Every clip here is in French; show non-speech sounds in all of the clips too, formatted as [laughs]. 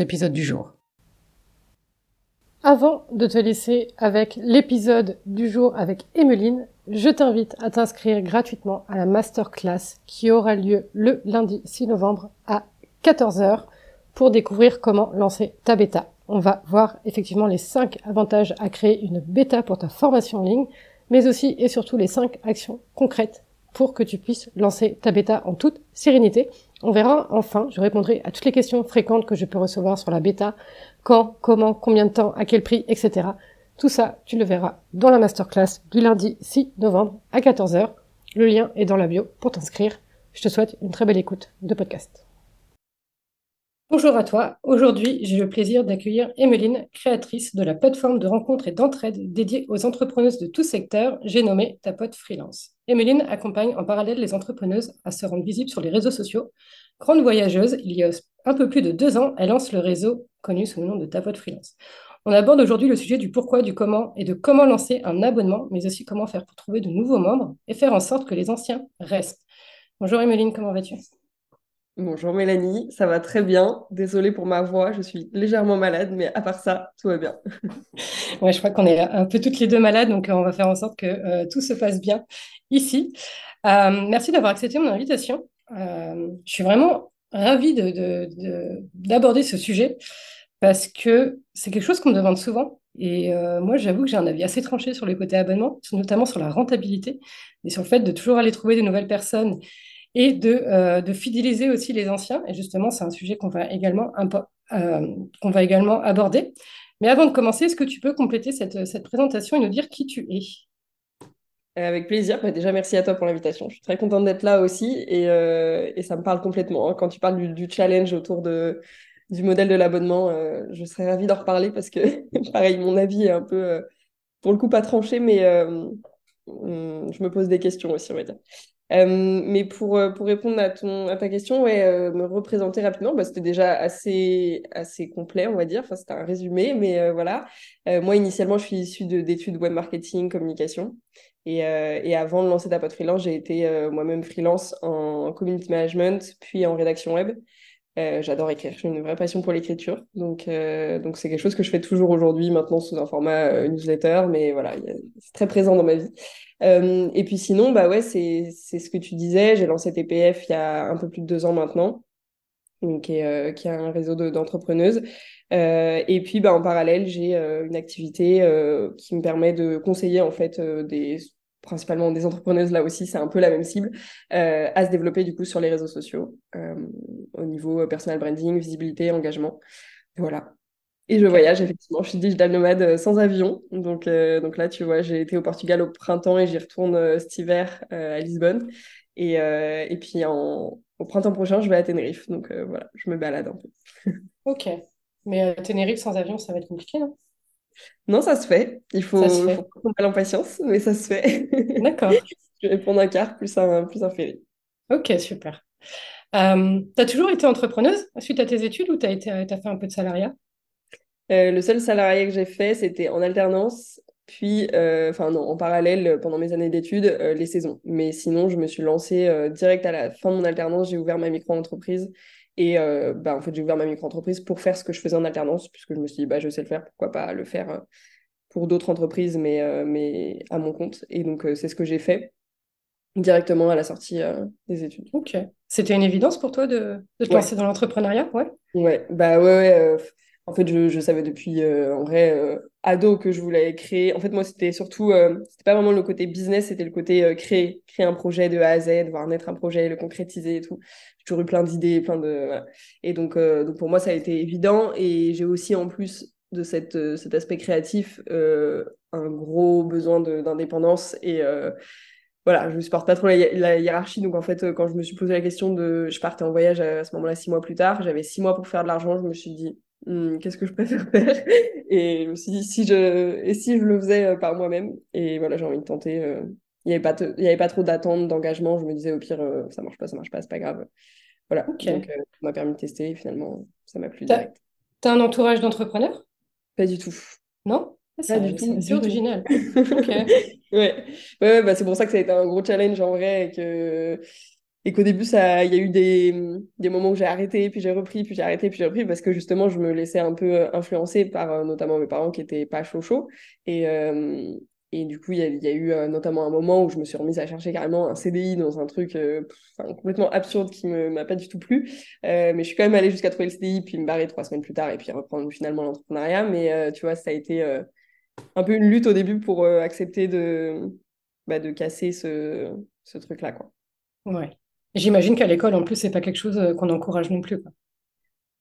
épisode du jour. Avant de te laisser avec l'épisode du jour avec Emeline, je t'invite à t'inscrire gratuitement à la masterclass qui aura lieu le lundi 6 novembre à 14h pour découvrir comment lancer ta bêta. On va voir effectivement les 5 avantages à créer une bêta pour ta formation en ligne, mais aussi et surtout les 5 actions concrètes pour que tu puisses lancer ta bêta en toute sérénité. On verra enfin, je répondrai à toutes les questions fréquentes que je peux recevoir sur la bêta, quand, comment, combien de temps, à quel prix, etc. Tout ça, tu le verras dans la masterclass du lundi 6 novembre à 14h. Le lien est dans la bio pour t'inscrire. Je te souhaite une très belle écoute de podcast. Bonjour à toi. Aujourd'hui, j'ai le plaisir d'accueillir Emeline, créatrice de la plateforme de rencontres et d'entraide dédiée aux entrepreneuses de tout secteur, j'ai nommé Ta Pote Freelance. Emeline accompagne en parallèle les entrepreneuses à se rendre visibles sur les réseaux sociaux. Grande voyageuse, il y a un peu plus de deux ans, elle lance le réseau connu sous le nom de Ta Pote Freelance. On aborde aujourd'hui le sujet du pourquoi, du comment et de comment lancer un abonnement, mais aussi comment faire pour trouver de nouveaux membres et faire en sorte que les anciens restent. Bonjour Emeline, comment vas-tu? Bonjour Mélanie, ça va très bien. Désolée pour ma voix, je suis légèrement malade, mais à part ça, tout va bien. [laughs] je crois qu'on est un peu toutes les deux malades, donc euh, on va faire en sorte que euh, tout se passe bien ici. Euh, merci d'avoir accepté mon invitation. je suis vraiment ravie d'aborder ce sujet parce que c'est quelque chose qu'on me demande souvent. Et moi, j'avoue que j'ai un avis assez tranché sur les côtés abonnement, notamment sur la rentabilité et sur le fait de toujours aller trouver de nouvelles personnes et de, euh, de, fidéliser aussi les anciens. Et justement, c'est un sujet qu'on va, également euh, qu'on va également aborder. Mais avant de commencer, est-ce que tu peux compléter cette, cette présentation et nous dire qui tu es? Avec plaisir. Bah, déjà, merci à toi pour l'invitation. Je suis très contente d'être là aussi et, euh, ça me parle complètement. Quand tu parles du, challenge autour de, du modèle de l'abonnement, euh, je serais ravie d'en reparler parce que, [laughs] pareil, mon avis est un peu, euh, pour le coup, pas tranché, mais hum, je me pose des questions aussi, on va dire. Euh, mais pour, euh, pour répondre à, ton, à ta question, ouais, euh, me représenter rapidement, bah, c'était déjà assez, assez complet, on va dire. Enfin, c'était un résumé, mais voilà. moi, initialement, je suis issue d'études web marketing, communication. Et, et, avant de lancer ta pote freelance, j'ai été moi-même freelance en community management, puis en rédaction web. J'adore écrire, j'ai une vraie passion pour l'écriture. Donc, donc c'est quelque chose que je fais toujours aujourd'hui, maintenant sous un format newsletter, mais voilà, c'est très présent dans ma vie. Euh, et puis sinon, bah ouais, c'est ce que tu disais. J'ai lancé TPF il y a un peu plus de deux ans maintenant, donc, qui, est, euh, un réseau d'entrepreneuses. Euh, et puis, bah, en parallèle, j'ai une activité qui me permet de conseiller en fait des principalement des entrepreneuses là aussi, c'est un peu la même cible, à se développer du coup sur les réseaux sociaux au niveau personal branding, visibilité, engagement. Voilà. Et je voyage, effectivement. Je suis digital nomade euh, sans avion. Donc, euh, donc là, tu vois, j'ai été au Portugal au printemps et j'y retourne euh, cet hiver à Lisbonne. Et, et puis en, au printemps prochain, je vais à Tenerife. Donc voilà, je me balade un peu. [laughs] ok. Mais Tenerife sans avion, ça va être compliqué, non? Non, ça se fait. Il faut, faut prendre en patience, mais ça se fait. D'accord. [laughs] je vais prendre un car plus un, plus un ferry. Ok, super. Euh, tu as toujours été entrepreneuse suite à tes études ou tu as, as fait un peu de salariat? Euh, le seul salarié que j'ai fait, c'était en alternance, puis, euh, enfin non, en parallèle, pendant mes années d'études, euh, les saisons. Mais sinon, je me suis lancée direct à la fin de mon alternance, j'ai ouvert ma micro-entreprise. Et bah, en fait, j'ai ouvert ma micro-entreprise pour faire ce que je faisais en alternance, puisque je me suis dit, bah, je sais le faire, pourquoi pas le faire pour d'autres entreprises, mais, mais à mon compte. Et donc, c'est ce que j'ai fait directement à la sortie des études. Ok. C'était une évidence pour toi de, de te lancer dans l'entrepreneuriat? Ouais. Ouais, bah ouais, ouais. En fait, je, savais depuis euh, en vrai euh, ado que je voulais créer. En fait, moi, c'était surtout, euh, c'était pas vraiment le côté business, c'était le côté créer, créer un projet de A à Z, voir naître un projet, le concrétiser et tout. J'ai toujours eu plein d'idées, plein de. Et donc, donc, pour moi, ça a été évident. Et j'ai aussi, en plus de cet aspect créatif, un gros besoin d'indépendance et voilà, je supporte pas trop la, hiérarchie. Donc, en fait, quand je me suis posé la question de. Je partais en voyage à, ce moment-là, six mois plus tard. J'avais six mois pour faire de l'argent. Je me suis dit, hmm, qu'est-ce que je préfère [laughs] faire? Et je me suis dit, si je, et si je le faisais par moi-même? Et voilà, j'ai envie de tenter. Il n'y avait, pas il y avait pas trop d'attente, d'engagement. Je me disais, au pire, ça marche pas, ça marche pas, c'est pas grave. Voilà. Donc, ça m'a permis de tester. Et finalement, ça m'a plu direct. Tu as un entourage d'entrepreneurs? Pas du tout. Non? Pas du tout. C'est original. [laughs] ouais, ouais, bah, c'est pour ça que ça a été un gros challenge en vrai et que et qu'au début il y a eu des, des moments où j'ai arrêté puis j'ai repris puis j'ai arrêté puis j'ai repris parce que justement je me laissais un peu influencer par euh, notamment mes parents qui étaient pas chaud chaud et euh, et du coup, il y, a eu euh, notamment un moment où je me suis remise à chercher carrément un CDI dans un truc complètement absurde qui ne m'a pas du tout plu. mais je suis quand même allée jusqu'à trouver le CDI, puis me barrer trois semaines plus tard et puis reprendre finalement l'entrepreneuriat. Mais tu vois, ça a été un peu une lutte au début pour euh, accepter de, bah, de casser ce, ce truc-là. Quoi. Ouais. J'imagine qu'à l'école, en plus, c'est pas quelque chose euh, qu'on encourage non plus. Quoi.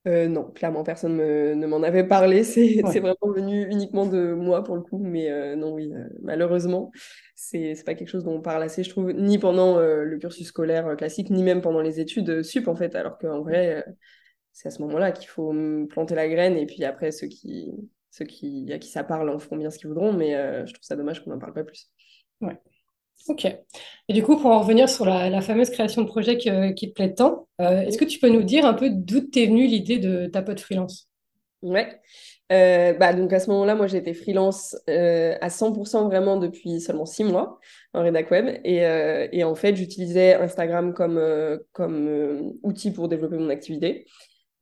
Euh, non, clairement, personne ne m'en avait parlé. [laughs] C'est vraiment venu uniquement de moi pour le coup. Mais non, oui, malheureusement, c'est pas quelque chose dont on parle assez, je trouve, ni pendant le cursus scolaire classique, ni même pendant les études sup, en fait. Alors qu'en vrai, c'est à ce moment-là qu'il faut planter la graine. Et puis après, ceux qui, ceux qui, à qui ça parle en feront bien ce qu'ils voudront, mais euh, je trouve ça dommage qu'on n'en parle pas plus. Ouais. Ok. Et du coup, pour en revenir sur la, fameuse création de projet qui te plaît tant, euh, est-ce que tu peux nous dire un peu d'où t'es venue l'idée de ta pote freelance? Ouais. Euh, bah, donc à ce moment-là, moi j'ai été freelance à 100% vraiment depuis seulement six mois en rédac web. Et, et en fait, j'utilisais Instagram comme, comme outil pour développer mon activité.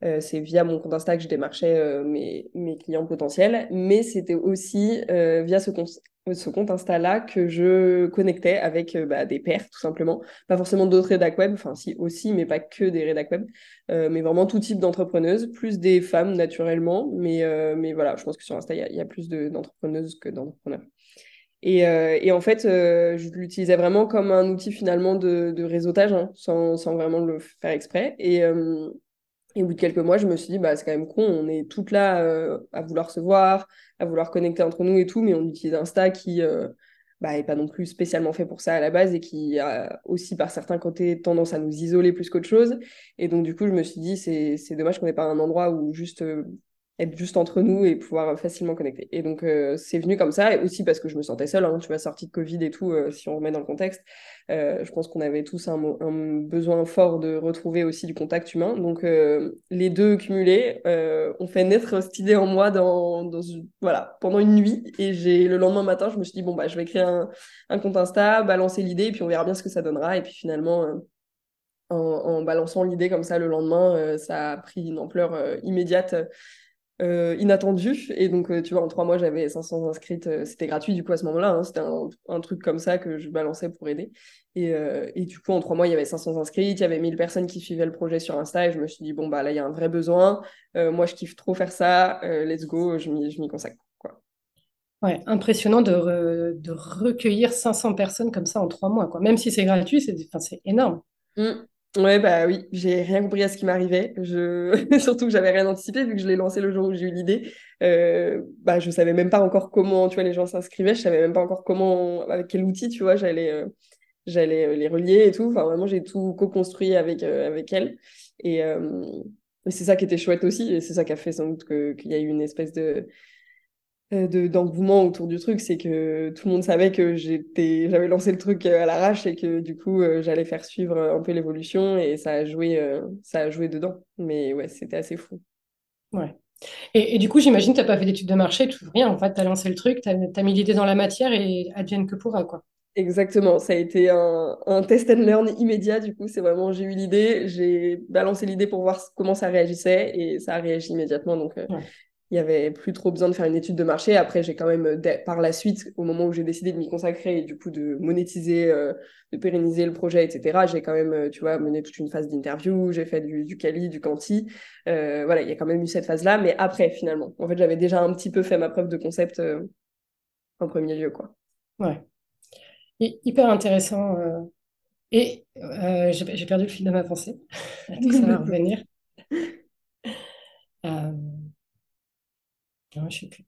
Euh, c'est via mon compte Insta que je démarchais euh, mes, clients potentiels, mais c'était aussi euh, via ce compte, Insta-là que je connectais avec bah, des pairs, tout simplement. Pas forcément d'autres rédac web, enfin si aussi, mais pas que des rédac web, mais vraiment tout type d'entrepreneuses, plus des femmes naturellement, mais, mais voilà, je pense que sur Insta, il y, a plus d'entrepreneuses que d'entrepreneurs. Et, et, en fait, je l'utilisais vraiment comme un outil finalement de, réseautage, hein, sans, sans, vraiment le faire exprès. Et, et au bout de quelques mois, je me suis dit, bah, c'est quand même con, on est toutes là euh, à vouloir se voir, à vouloir connecter entre nous et tout, mais on utilise Insta qui euh, bah, pas non plus spécialement fait pour ça à la base et qui a aussi par certains côtés tendance à nous isoler plus qu'autre chose. Et donc du coup, je me suis dit, c'est dommage qu'on n'ait pas un endroit où juste euh, être juste entre nous et pouvoir facilement connecter. Et donc, euh, c'est venu comme ça, et aussi parce que je me sentais seule, hein, tu vois, sortie de Covid et tout, euh, si on remet dans le contexte. Euh, je pense qu'on avait tous un, besoin fort de retrouver aussi du contact humain. Donc, les deux cumulés ont fait naître cette idée en moi dans, voilà, pendant une nuit. Et j'ai le lendemain matin, je me suis dit, bon, bah, je vais créer un, compte Insta, balancer l'idée, et puis on verra bien ce que ça donnera. Et puis finalement, en, en, balançant l'idée comme ça le lendemain, ça a pris une ampleur immédiate euh, inattendu. Et donc, euh, tu vois, en trois mois, j'avais 500 inscrites. Euh, c'était gratuit, du coup, à ce moment-là. Hein. c'était un, truc comme ça que je balançais pour aider. Et, et, du coup, en trois mois, il y avait 500 inscrites. Il y avait 1000 personnes qui suivaient le projet sur Insta. Et je me suis dit, bon, bah là, il y a un vrai besoin. moi, je kiffe trop faire ça. let's go, je m'y consacre. Quoi. Ouais, impressionnant de, de, recueillir 500 personnes comme ça en trois mois. Quoi. Même si c'est gratuit, c'est énorme. Mmh. Ouais, bah oui, j'ai rien compris à ce qui m'arrivait. Je... [laughs] Surtout que j'avais rien anticipé vu que je l'ai lancé le jour où j'ai eu l'idée. Euh, bah, je savais même pas encore comment, tu vois, les gens s'inscrivaient. Je savais même pas encore comment, avec quel outil, tu vois, j'allais euh, j'allais euh, les relier et tout. Enfin, vraiment, j'ai tout co-construit avec, euh, avec elle. Et, c'est ça qui était chouette aussi. C'est ça qui a fait sans doute qu'il y a eu une espèce de euh, de d'engouement autour du truc, c'est que tout le monde savait que j'étais, j'avais lancé le truc euh, à l'arrache et que du coup euh, j'allais faire suivre un peu l'évolution et ça a joué, ça a joué dedans. Mais ouais, c'était assez fou. Ouais. Et, et du coup, j'imagine que tu n'as pas fait d'études de marché, tout rien. En fait, tu as lancé le truc, tu as, mis l'idée dans la matière et advienne que pourra, quoi. Exactement, ça a été un, un, test and learn immédiat. Du coup, c'est vraiment, j'ai eu l'idée, j'ai balancé l'idée pour voir comment ça réagissait et ça a réagi immédiatement. Donc, il n'y avait plus trop besoin de faire une étude de marché. Après, j'ai quand même, euh, par la suite, au moment où j'ai décidé de m'y consacrer et du coup de monétiser, euh, de pérenniser le projet, etc., j'ai quand même, euh, tu vois, mené toute une phase d'interview, j'ai fait du, du Cali, du Canti. voilà, il y a quand même eu cette phase-là. Mais après, finalement, en fait, j'avais déjà un petit peu fait ma preuve de concept en premier lieu, quoi. Ouais. hyper intéressant. Et j'ai perdu le fil de ma pensée. [laughs] Tout ça va [laughs] revenir? Non, sais plus.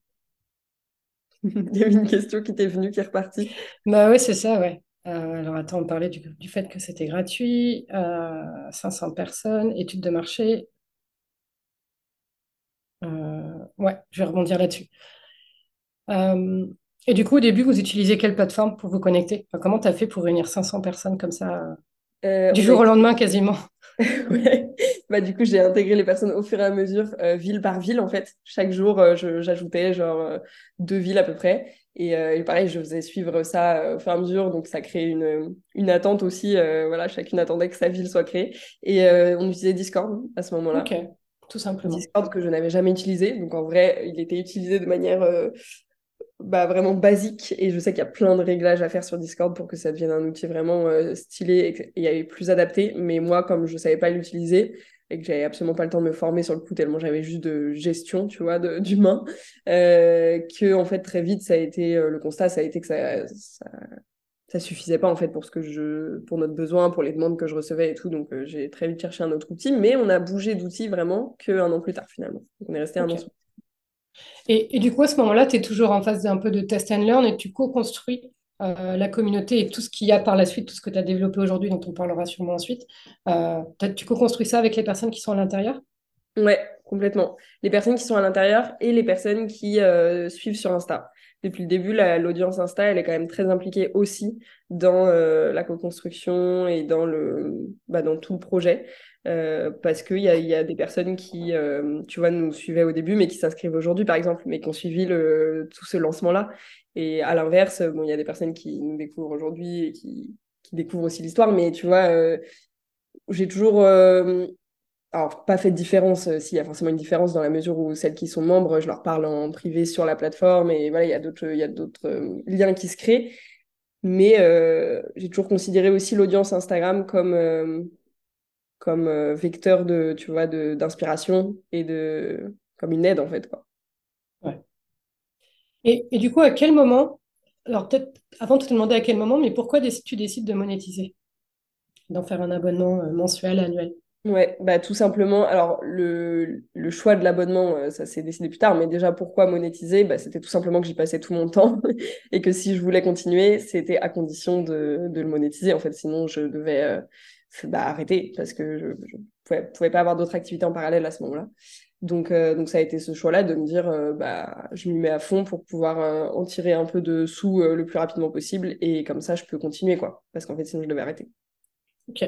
[laughs] Il y avait une question qui t'est venue, qui est repartie. Bah ouais, c'est ça, ouais. alors attends, on parlait du, du fait que c'était gratuit, 500 personnes, études de marché. ouais, je vais rebondir là-dessus. et du coup, au début, vous utilisez quelle plateforme pour vous connecter? Enfin, comment tu as fait pour réunir 500 personnes comme ça, du jour au lendemain quasiment? [laughs] ouais. Bah, du coup, j'ai intégré les personnes au fur et à mesure, euh, ville par ville, en fait. Chaque jour, euh, j'ajoutais genre euh, deux villes à peu près. Et, et, pareil, je faisais suivre ça au fur et à mesure. Donc, ça crée une, une attente aussi. voilà, chacune attendait que sa ville soit créée. Et on utilisait Discord à ce moment-là. Ok, tout simplement. Discord que je n'avais jamais utilisé. Donc, en vrai, il était utilisé de manière bah, vraiment basique et je sais qu'il y a plein de réglages à faire sur Discord pour que ça devienne un outil vraiment euh, stylé et, plus adapté. Mais moi, comme je ne savais pas l'utiliser et que j'avais absolument pas le temps de me former sur le coup tellement j'avais juste de gestion, tu vois, [laughs] d'humain, euh, que en fait très vite ça a été euh, le constat, ça a été que ça, ça, ça suffisait pas en fait pour ce que je pour notre besoin, pour les demandes que je recevais et tout. Donc j'ai très vite cherché un autre outil, mais on a bougé d'outil vraiment qu'un an plus tard finalement. on est resté un an sur et, du coup, à ce moment-là, tu es toujours en phase d'un peu de test and learn et tu co-construis euh, la communauté et tout ce qu'il y a par la suite, tout ce que tu as développé aujourd'hui, dont on parlera sûrement ensuite. Euh, tu co-construis ça avec les personnes qui sont à l'intérieur? Ouais, complètement. Les personnes qui sont à l'intérieur et les personnes qui euh, suivent sur Insta. Depuis le début, l'audience Insta, elle est quand même très impliquée aussi dans la co-construction et dans, le, bah, dans tout le projet. Euh, parce qu'il y a, y a des personnes qui, euh, tu vois, nous suivaient au début, mais qui s'inscrivent aujourd'hui, par exemple, mais qui ont suivi tout ce lancement-là. Et à l'inverse, bon, il y a des personnes qui nous découvrent aujourd'hui et qui, découvrent aussi l'histoire, mais tu vois, euh, j'ai toujours, alors pas fait de différence, s'il y a forcément une différence dans la mesure où celles qui sont membres, je leur parle en privé sur la plateforme, et voilà, il y a d'autres liens qui se créent. Mais j'ai toujours considéré aussi l'audience Instagram comme comme euh, vecteur de, tu vois, d'inspiration et de, comme une aide, en fait, quoi. Ouais. Et, et, du coup, à quel moment, alors peut-être avant de te demander à quel moment, mais pourquoi tu décides de monétiser, d'en faire un abonnement euh, mensuel, annuel? Ouais, bah tout simplement. Alors le, le choix de l'abonnement, euh, ça s'est décidé plus tard, mais déjà pourquoi monétiser? Bah, C'était tout simplement que j'y passais tout mon [laughs] temps et que si je voulais continuer, c'était à condition de, de, le monétiser. En fait, sinon je devais bah, arrêter parce que je ne pouvais, pouvais, pas avoir d'autres activités en parallèle à ce moment-là. Donc, euh, donc ça a été ce choix-là de me dire, euh, bah, je m'y mets à fond pour pouvoir euh, en tirer un peu de sous le plus rapidement possible et comme ça, je peux continuer, quoi. Parce qu'en fait, sinon, je devais arrêter. Ok.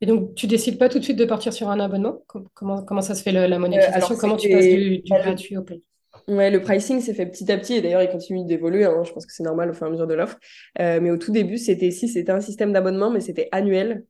Et donc, tu décides pas tout de suite de partir sur un abonnement? Comment, comment ça se fait la monétisation? Comment tu passes du, du gratuit au payant Ouais, le pricing s'est fait petit à petit et d'ailleurs il continue d'évoluer. Hein. Je pense que c'est normal au fur et à mesure de l'offre. mais au tout début, c'était si c'était un système d'abonnement, mais c'était annuel.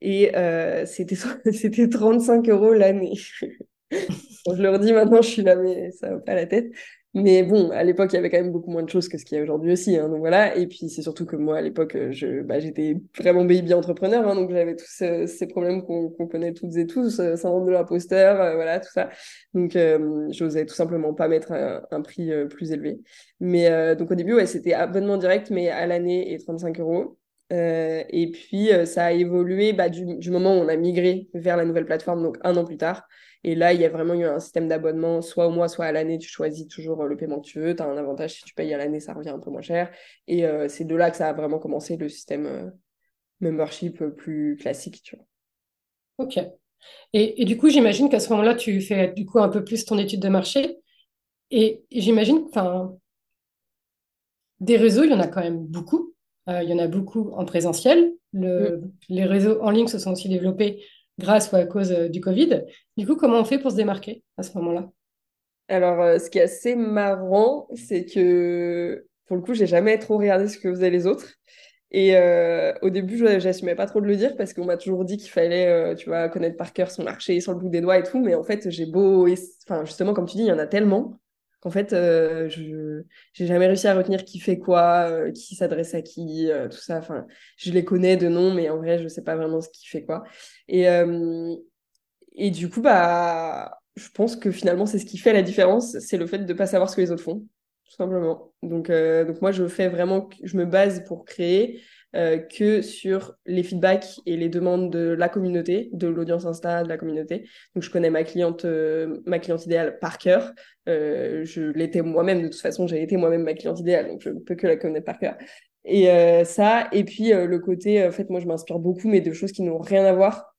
Et euh, c'était [laughs] 35 euros l'année. [laughs] je leur dis maintenant, je suis là, mais ça va pas la tête. Mais bon, à l'époque, il y avait quand même beaucoup moins de choses que ce qu'il y a aujourd'hui aussi. Hein, donc voilà. Et puis, c'est surtout que moi, à l'époque, je, bah, j'étais vraiment baby entrepreneur. Hein, donc j'avais tous euh, ces problèmes qu'on, connaît toutes et tous, euh, syndrome de l'imposteur, euh, voilà, tout ça. Donc, euh, j'osais tout simplement pas mettre un, un prix plus élevé. Mais donc, au début, ouais, c'était abonnement direct, mais à l'année et 35 euros. Euh, et puis, euh, ça a évolué bah, du, moment où on a migré vers la nouvelle plateforme, donc un an plus tard. Et là, il y a vraiment eu un système d'abonnement, soit au mois, soit à l'année. Tu choisis toujours euh, le paiement que tu veux. Tu as un avantage, si tu payes à l'année, ça revient un peu moins cher. Et c'est de là que ça a vraiment commencé le système membership plus classique. Ok. Et, du coup, j'imagine qu'à ce moment-là, tu fais du coup un peu plus ton étude de marché. Et, j'imagine, enfin, des réseaux, il y en a quand même beaucoup. Euh, il y en a beaucoup en présentiel. Mm. Les réseaux en ligne se sont aussi développés grâce ou à cause euh, du Covid. Du coup, comment on fait pour se démarquer à ce moment-là? Alors, euh, ce qui est assez marrant, c'est que pour le coup, j'ai jamais trop regardé ce que faisaient les autres. Et au début, je n'assumais pas trop de le dire parce qu'on m'a toujours dit qu'il fallait, tu vois, connaître par cœur son marché sur le bout des doigts et tout. Mais en fait, j'ai beau, enfin, justement, comme tu dis, il y en a tellement qu'en fait, euh, je j'ai jamais réussi à retenir qui fait quoi, euh, qui s'adresse à qui, euh, tout ça. Enfin, je les connais de nom, mais en vrai, je sais pas vraiment ce qui fait quoi. Et, et du coup, bah, je pense que finalement, c'est ce qui fait la différence, c'est le fait de pas savoir ce que les autres font, tout simplement. Donc, donc moi, je fais vraiment, je me base pour créer euh, que sur les feedbacks et les demandes de la communauté, de l'audience Insta, de la communauté. Donc, je connais ma cliente, euh, ma cliente idéale par cœur. Euh, je l'étais moi-même, de toute façon, j'ai été moi-même ma cliente idéale, donc je ne peux que la connaître par cœur. Et euh, ça, et puis euh, le côté, en fait, moi, je m'inspire beaucoup, mais de choses qui n'ont rien à voir.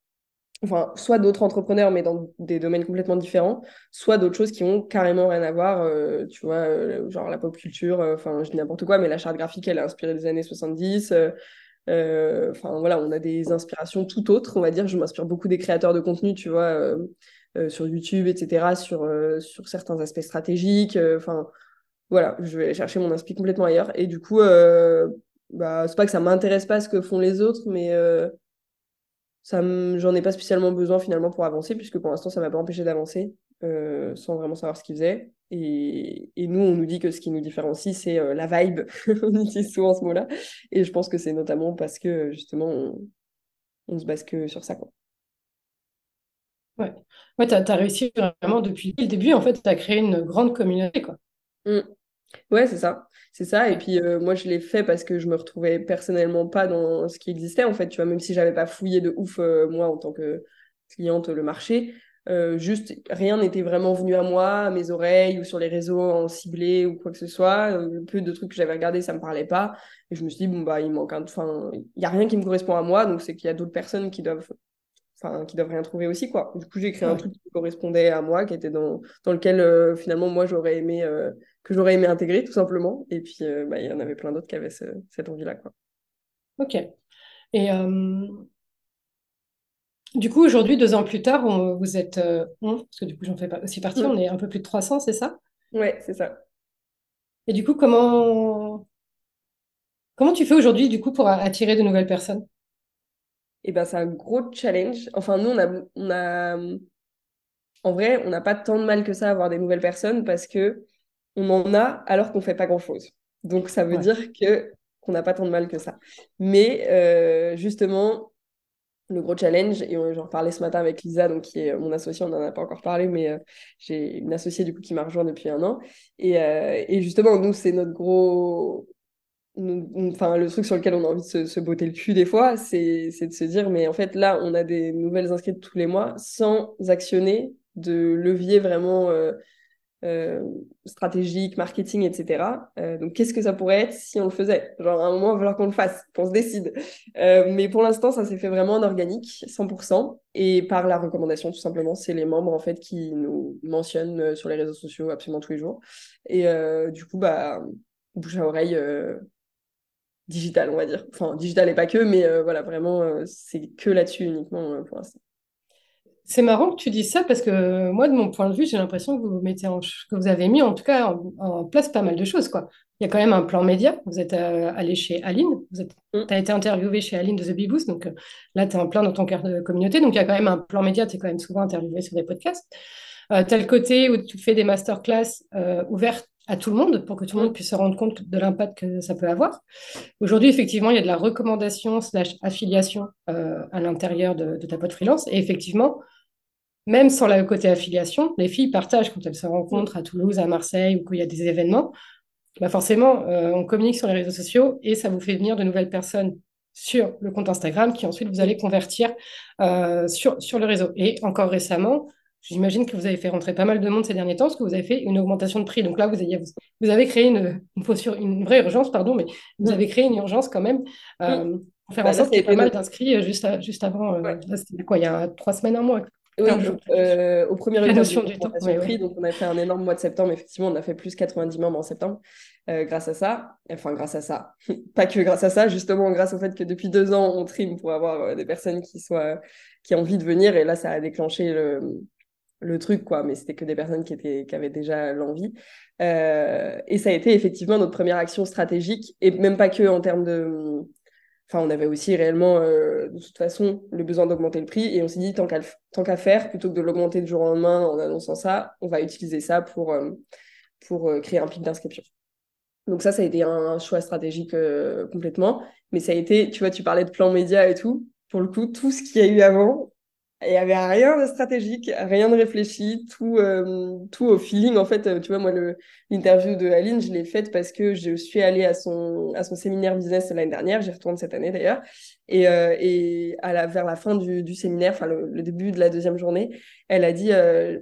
Enfin, soit d'autres entrepreneurs, mais dans des domaines complètement différents, soit d'autres choses qui ont carrément rien à voir. euh, tu vois, euh, genre la pop culture, euh, enfin, je dis n'importe quoi, mais la charte graphique, elle est inspirée des années 70. euh, euh, Enfin, voilà, on a des inspirations tout autres, on va dire. Je m'inspire beaucoup des créateurs de contenu, tu vois, sur YouTube, etc., sur, sur certains aspects stratégiques. Enfin, voilà, je vais chercher mon inspi complètement ailleurs. Et du coup, bah, c'est pas que ça m'intéresse pas ce que font les autres, mais ça j'en ai pas spécialement besoin finalement pour avancer, puisque pour l'instant, ça m'a pas empêché d'avancer euh, sans vraiment savoir ce qu'ils faisaient. Et, et nous, on nous dit que ce qui nous différencie, c'est euh, la vibe. [laughs] On utilise souvent ce mot-là. Et je pense que c'est notamment parce que justement, on, on se base que sur ça, quoi. Ouais, ouais, t'as, t'as réussi vraiment depuis le début, en fait, t'as créé une grande communauté, quoi. Mm. Ouais, c'est ça. C'est ça. Et puis, moi, je l'ai fait parce que je me retrouvais personnellement pas dans ce qui existait, en fait. Tu vois, même si j'avais pas fouillé de ouf, moi, en tant que cliente, le marché, juste rien n'était vraiment venu à moi, à mes oreilles ou sur les réseaux en ciblé ou quoi que ce soit. Le peu de trucs que j'avais regardé, ça me parlait pas. Et je me suis dit, bon, bah, il manque un. Enfin, il y a rien qui me correspond à moi, donc c'est qu'il y a d'autres personnes qui doivent. Enfin, qui doivent rien trouver aussi, quoi. Du coup, j'ai créé un truc qui correspondait à moi, qui était dans, dans lequel, euh, finalement, moi, j'aurais aimé. euh, que j'aurais aimé intégrer, tout simplement. Et puis, euh, bah, il y en avait plein d'autres qui avaient ce- cette envie-là, quoi. Ok. Et du coup, aujourd'hui, deux ans plus tard, on- vous êtes 11, parce que du coup, j'en fais aussi partie, on Mm. est un peu plus de 300, c'est ça? Ouais, c'est ça. Et du coup, comment, comment tu fais aujourd'hui, du coup, pour attirer de nouvelles personnes? Et ben, c'est un gros challenge. Enfin, nous, on a, on a... En vrai, on n'a pas tant de mal que ça à avoir des nouvelles personnes parce que on en a alors qu'on fait pas grand-chose. Donc, ça veut Ouais. dire que qu'on n'a pas tant de mal que ça. Mais euh, justement, le gros challenge, et j'en parlais ce matin avec Lisa, donc qui est mon associée, on n'en a pas encore parlé, mais euh, j'ai une associée du coup qui m'a rejoint depuis un an. Et, euh, et justement, nous, c'est notre gros. Enfin, le truc sur lequel on a envie de se, se botter le cul des fois, c'est de se dire, mais en fait, là, on a des nouvelles inscrites tous les mois sans actionner de levier vraiment euh, euh, stratégique, marketing, etc. Euh, donc, qu'est-ce que ça pourrait être si on le faisait? Genre, à un moment, il va falloir qu'on le fasse, qu'on se décide. Mais pour l'instant, ça s'est fait vraiment en organique, 100%, et par la recommandation, tout simplement. C'est les membres, en fait, qui nous mentionnent sur les réseaux sociaux absolument tous les jours. Et du coup, bah, bouche à oreille digital, on va dire. Enfin, digital et pas que, mais euh, voilà, vraiment, euh, c'est que là-dessus uniquement euh, pour l'instant. C'est marrant que tu dises ça parce que moi, de mon point de vue, j'ai l'impression que vous mettez en que vous avez mis en tout cas en, en place pas mal de choses, quoi. Il y a quand même un plan média. Vous êtes allé chez Aline, vous êtes, Mm. as été interviewé chez Aline de The Bee Boost, donc là, tu es en plein dans ton cœur de communauté. Donc il y a quand même un plan média, tu es quand même souvent interviewé sur des podcasts. Tu as le côté où tu fais des masterclass ouvertes à tout le monde pour que tout le monde Mm. puisse se rendre compte de l'impact que ça peut avoir. Aujourd'hui, effectivement, il y a de la recommandation slash affiliation euh, à l'intérieur de, de ta boîte freelance. Et effectivement, même sans le côté affiliation, les filles partagent quand elles se rencontrent à Toulouse, à Marseille ou qu'il y a des événements. Bah forcément, euh, on communique sur les réseaux sociaux et ça vous fait venir de nouvelles personnes sur le compte Instagram qui ensuite vous allez convertir euh, sur, sur le réseau. Et encore récemment, j'imagine que vous avez fait rentrer pas mal de monde ces derniers temps parce que vous avez fait une augmentation de prix. Donc là, vous avez, vous avez créé une, une, posture- une vraie urgence, pardon, mais vous Mm. avez créé une urgence quand même euh, pour faire Bah, en sorte qu'il y ait pas mal d'inscrits euh, juste, à- juste avant. euh, Ouais. c'était quoi, il y a trois semaines, un mois Oui, euh, au premier La notion du temps, ouais, ouais. prix, donc on a fait un énorme mois de septembre. Effectivement, on a fait plus 90 membres en septembre euh, grâce à ça. Enfin, grâce à ça. [laughs] Pas que grâce à ça, justement, grâce au fait que depuis deux ans, on trim pour avoir euh, des personnes qui soient qui ont envie de venir. Et là, ça a déclenché le, le truc, quoi. Mais c'était que des personnes qui, étaient, qui avaient déjà l'envie. Euh, et ça a été effectivement notre première action stratégique, et même pas que en termes de. Enfin, on avait aussi réellement, euh, de toute façon, le besoin d'augmenter le prix. Et on s'est dit, tant qu'à tant qu'à faire, plutôt que de l'augmenter du jour au lendemain en annonçant ça, on va utiliser ça pour, euh, pour euh, créer un pic d'inscription. Donc ça, ça a été un choix stratégique euh, complètement. Mais ça a été, tu vois, tu parlais de plan média et tout. Pour le coup, tout ce qu'il y a eu avant, il n'y avait rien de stratégique, rien de réfléchi, tout, euh, tout au feeling. En fait, euh, tu vois, moi, l'interview de Aline, je l'ai faite parce que je suis allée à son, à son séminaire business l'année dernière, j'y retourne cette année d'ailleurs. Et, euh, et à vers la fin du, séminaire, enfin le, début de la deuxième journée, elle a dit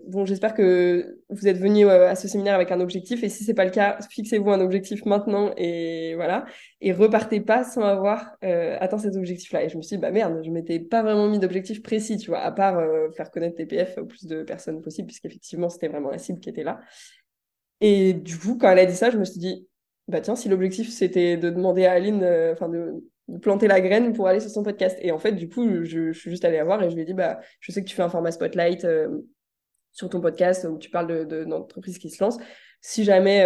Bon, j'espère que vous êtes venu à ce séminaire avec un objectif, et si c'est pas le cas, fixez-vous un objectif maintenant, et voilà, et repartez pas sans avoir atteint cet objectif-là. Et je me suis dit Bah merde, je m'étais pas vraiment mis d'objectif précis, tu vois à part euh, faire connaître TPF au plus de personnes possible, puisqu'effectivement, c'était vraiment la cible qui était là. Et du coup, quand elle a dit ça, je me suis dit, bah tiens, si l'objectif c'était de demander à Aline, euh, enfin planter la graine pour aller sur son podcast. Et en fait, du coup, je, suis juste allée la voir et je lui ai dit, bah, je sais que tu fais un format spotlight euh, sur ton podcast où tu parles de, d'entreprises qui se lancent. Si jamais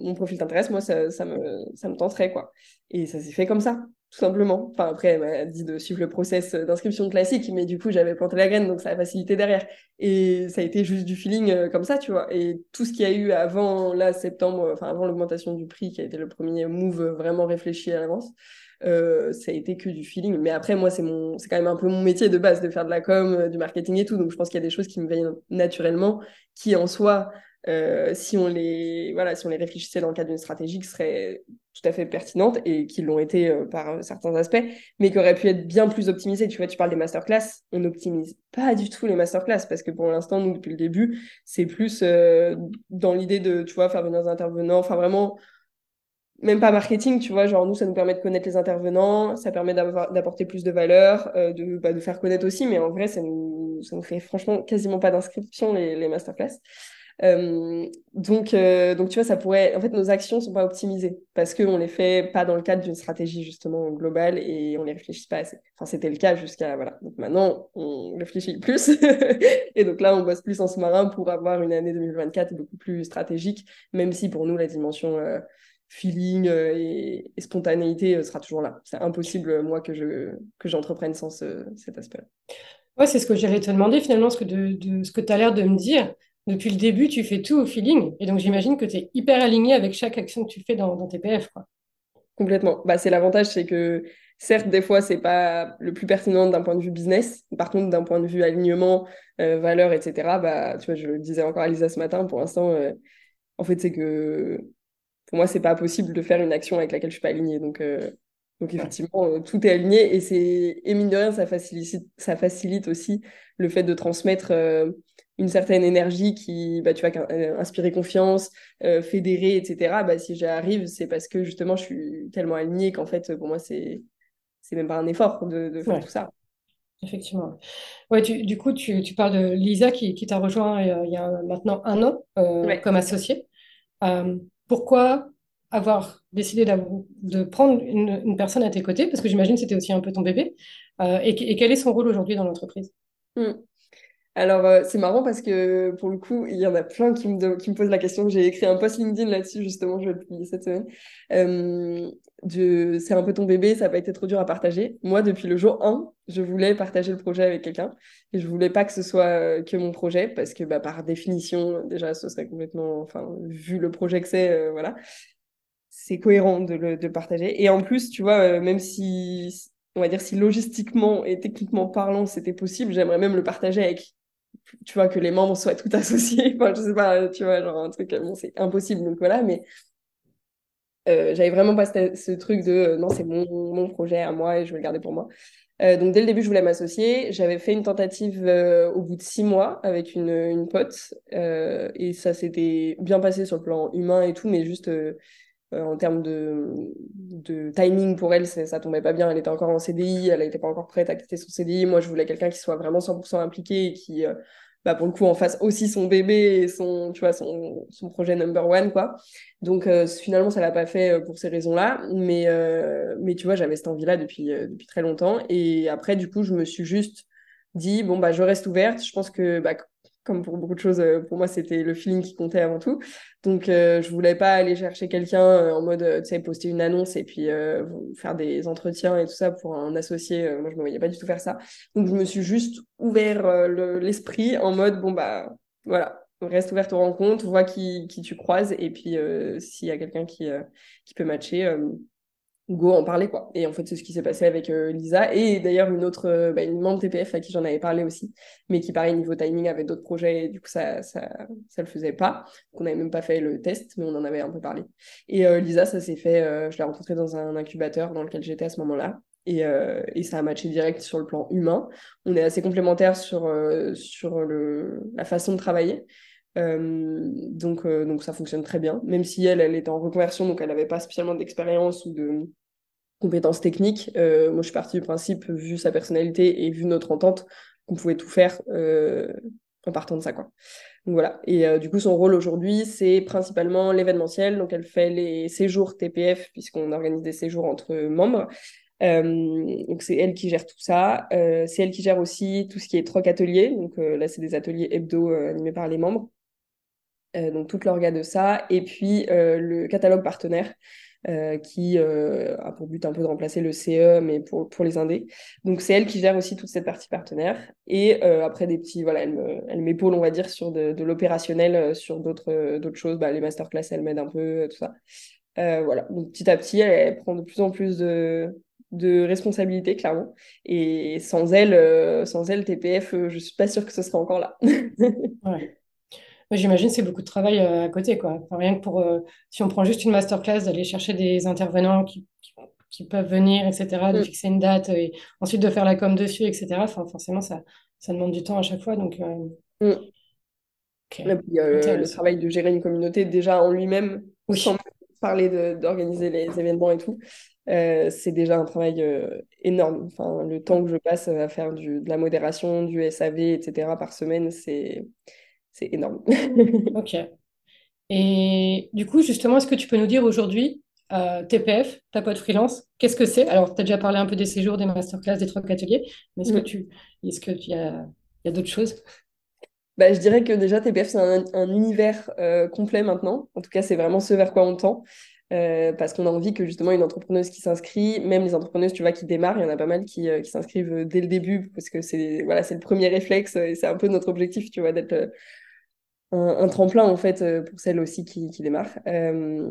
mon profil t'intéresse, moi, ça, ça, me, ça me tenterait, quoi. Et ça s'est fait comme ça tout simplement. Enfin, après, elle m'a dit de suivre le process d'inscription classique, mais du coup, j'avais planté la graine, donc ça a facilité derrière. Et ça a été juste du feeling euh, comme ça, tu vois. Et tout ce qu'il y a eu avant, là, septembre, enfin, avant l'augmentation du prix, qui a été le premier move vraiment réfléchi à l'avance, euh, ça a été que du feeling. Mais après, moi, c'est mon, c'est quand même un peu mon métier de base de faire de la com, euh, du marketing et tout. Donc, je pense qu'il y a des choses qui me viennent naturellement, qui en soi, euh, si on les voilà si on les réfléchissait dans le cadre d'une stratégie qui serait tout à fait pertinente et qui l'ont été par certains aspects mais qui auraient pu être bien plus optimisées tu vois tu parles des masterclass on n'optimise pas du tout les masterclass parce que pour l'instant nous depuis le début c'est plus dans l'idée de tu vois faire venir des intervenants enfin vraiment même pas marketing, tu vois, genre nous, ça nous permet de connaître les intervenants, ça permet d'apporter plus de valeur, de, bah, faire connaître aussi, mais en vrai, ça nous, fait franchement quasiment pas d'inscription, les, les masterclass. Euh, donc, euh, donc, tu vois, ça pourrait. En fait, nos actions sont pas optimisées parce qu'on les fait pas dans le cadre d'une stratégie justement globale et on les réfléchit pas assez. Enfin, c'était le cas jusqu'à. Voilà. Donc maintenant, on réfléchit plus. [laughs] et donc là, on bosse plus en sous-marin pour avoir une année 2024 beaucoup plus stratégique, même si pour nous, la dimension. Euh, feeling et, spontanéité sera toujours là. C'est impossible, moi, que je que j'entreprenne sans cet aspect-là. Ouais, c'est ce que j'allais te demander finalement, ce que, de, de ce que tu as l'air de me dire depuis le début, tu fais tout au feeling. Et donc, j'imagine que tu es hyper aligné avec chaque action que tu fais dans, tes PF. Quoi. Complètement. Bah, c'est l'avantage, c'est que certes, des fois, c'est pas le plus pertinent d'un point de vue business. Par contre, d'un point de vue alignement, euh, valeur, etc., bah, tu vois, je le disais encore à Lisa ce matin, pour l'instant, euh, en fait, c'est que pour moi, c'est pas possible de faire une action avec laquelle je suis pas alignée. Donc, euh, donc effectivement, tout est aligné et c'est et mine de rien, ça facilite, ça facilite aussi le fait de transmettre une certaine énergie qui, bah, tu vois, euh, inspirer confiance, euh, fédérer, etc. Bah, si j'arrive, c'est parce que justement, je suis tellement alignée qu'en fait, pour moi, c'est c'est même pas un effort de, faire tout ça. Effectivement. Ouais, du coup, tu, tu, parles de Lisa qui, qui t'a rejoint euh, il y a maintenant un an comme associée. Pourquoi avoir décidé de prendre une, personne à tes côtés? Parce que j'imagine que c'était aussi un peu ton bébé. Et, quel est son rôle aujourd'hui dans l'entreprise? Mmh. Alors, euh, c'est marrant parce que pour le coup, il y en a plein qui me, qui me posent la question. J'ai écrit un post LinkedIn là-dessus, justement, je vais le publier cette semaine. Euh, c'est un peu ton bébé, ça n'a pas été trop dur à partager. Moi, depuis le jour 1, je voulais partager le projet avec quelqu'un et je voulais pas que ce soit euh, que mon projet parce que bah, par définition, déjà, ce serait complètement, enfin, vu le projet que c'est, voilà, c'est cohérent de le de partager. Et en plus, tu vois, même si on va dire si logistiquement et techniquement parlant c'était possible, j'aimerais même le partager avec tu vois, que les membres soient tout associés. [laughs] enfin, je sais pas, tu vois, genre un truc, bon, c'est impossible. Donc voilà, mais euh, j'avais vraiment pas ce, truc de euh, non, c'est mon, projet à moi et je vais le garder pour moi. Euh, donc dès le début, je voulais m'associer. J'avais fait une tentative au bout de six mois avec une, une pote et ça s'était bien passé sur le plan humain et tout, mais juste en termes de, timing pour elle, ça tombait pas bien. Elle était encore en CDI, elle n'était pas encore prête à quitter son CDI. Moi, je voulais quelqu'un qui soit vraiment 100% impliqué et qui, bah, pour le coup, en fasse aussi son bébé et son, tu vois, son, projet number one, quoi. Donc, euh, finalement, ça l'a pas fait euh, pour ces raisons-là. Mais, euh, mais tu vois, j'avais cette envie-là depuis, depuis très longtemps. Et après, du coup, je me suis juste dit, bon, bah, je reste ouverte. Je pense que, bah, comme pour beaucoup de choses, euh, pour moi, c'était le feeling qui comptait avant tout. Donc, euh, je voulais pas aller chercher quelqu'un euh, en mode, tu sais, poster une annonce et puis faire des entretiens et tout ça pour un associé. moi, je me voyais pas du tout faire ça. Donc, je me suis juste ouvert l'esprit en mode, bon, bah, voilà, reste ouverte aux rencontres, vois qui, qui tu croises et puis s'il y a quelqu'un qui, qui peut matcher, go en parler quoi. Et en fait c'est ce qui s'est passé avec euh, Lisa et d'ailleurs une autre euh, bah, une membre TPF à qui j'en avais parlé aussi, mais qui pareil niveau timing avait d'autres projets et du coup ça ça ça le faisait pas. qu'on on n'avait même pas fait le test, mais on en avait un peu parlé. Et euh, Lisa ça s'est fait, je l'ai rencontrée dans un incubateur dans lequel j'étais à ce moment-là. Et, et, ça a matché direct sur le plan humain. On est assez complémentaires sur, sur le, la façon de travailler. Euh, donc, euh, donc ça fonctionne très bien, même si elle, elle était en reconversion, donc elle n'avait pas spécialement d'expérience ou de compétences techniques. Euh, moi, je suis partie du principe, vu sa personnalité et vu notre entente, qu'on pouvait tout faire en partant de ça. Quoi. Donc voilà. Et du coup, son rôle aujourd'hui, c'est principalement l'événementiel. Donc elle fait les séjours TPF, puisqu'on organise des séjours entre membres. donc c'est elle qui gère tout ça. c'est elle qui gère aussi tout ce qui est troc atelier. Donc là, c'est des ateliers hebdo animés par les membres. Euh, donc toute l'orga de ça, et puis euh, le catalogue partenaire. Euh, qui a pour but un peu de remplacer le CE, mais pour, pour les indés. Donc c'est elle qui gère aussi toute cette partie partenaire. Et après des petits, voilà, elle m'épaule, on va dire, sur de, de l'opérationnel, sur d'autres d'autres choses. Bah, les masterclass, elle m'aide un peu, tout ça. voilà, donc petit à petit, elle, prend de plus en plus de, de responsabilités, clairement. Et sans elle, sans elle, TPF, je suis pas sûre que ce serait encore là. [laughs] ouais. J'imagine c'est beaucoup de travail euh, à côté, quoi. rien que pour, euh, si on prend juste une masterclass, d'aller chercher des intervenants qui, qui, peuvent venir, etc., de mm. fixer une date et ensuite de faire la com dessus, etc. Enfin, forcément, ça, ça demande du temps à chaque fois. Donc, euh... mm. le travail de gérer une communauté déjà en lui-même, sans parler d'organiser les événements et tout. Euh, c'est déjà un travail énorme. Enfin, le temps que je passe à faire du, de la modération, du SAV, etc. par semaine, c'est c'est énorme. [laughs] ok. Et du coup, justement, est-ce que tu peux nous dire aujourd'hui, euh, TPF, ta pote freelance, qu'est-ce que c'est? Alors, tu as déjà parlé un peu des séjours, des masterclass, des trucs ateliers, mais est-ce que tu est-ce que y a, y a d'autres choses? Bah, je dirais que déjà, TPF, c'est un, univers euh, complet maintenant. En tout cas, c'est vraiment ce vers quoi on tend. Euh, parce qu'on a envie que justement une entrepreneuse qui s'inscrit, même les entrepreneuses, tu vois, qui démarrent, il y en a pas mal qui, qui s'inscrivent dès le début, parce que c'est voilà, c'est le premier réflexe et c'est un peu notre objectif, tu vois, d'être un, tremplin en fait euh, pour celles aussi qui, qui démarrent. Euh,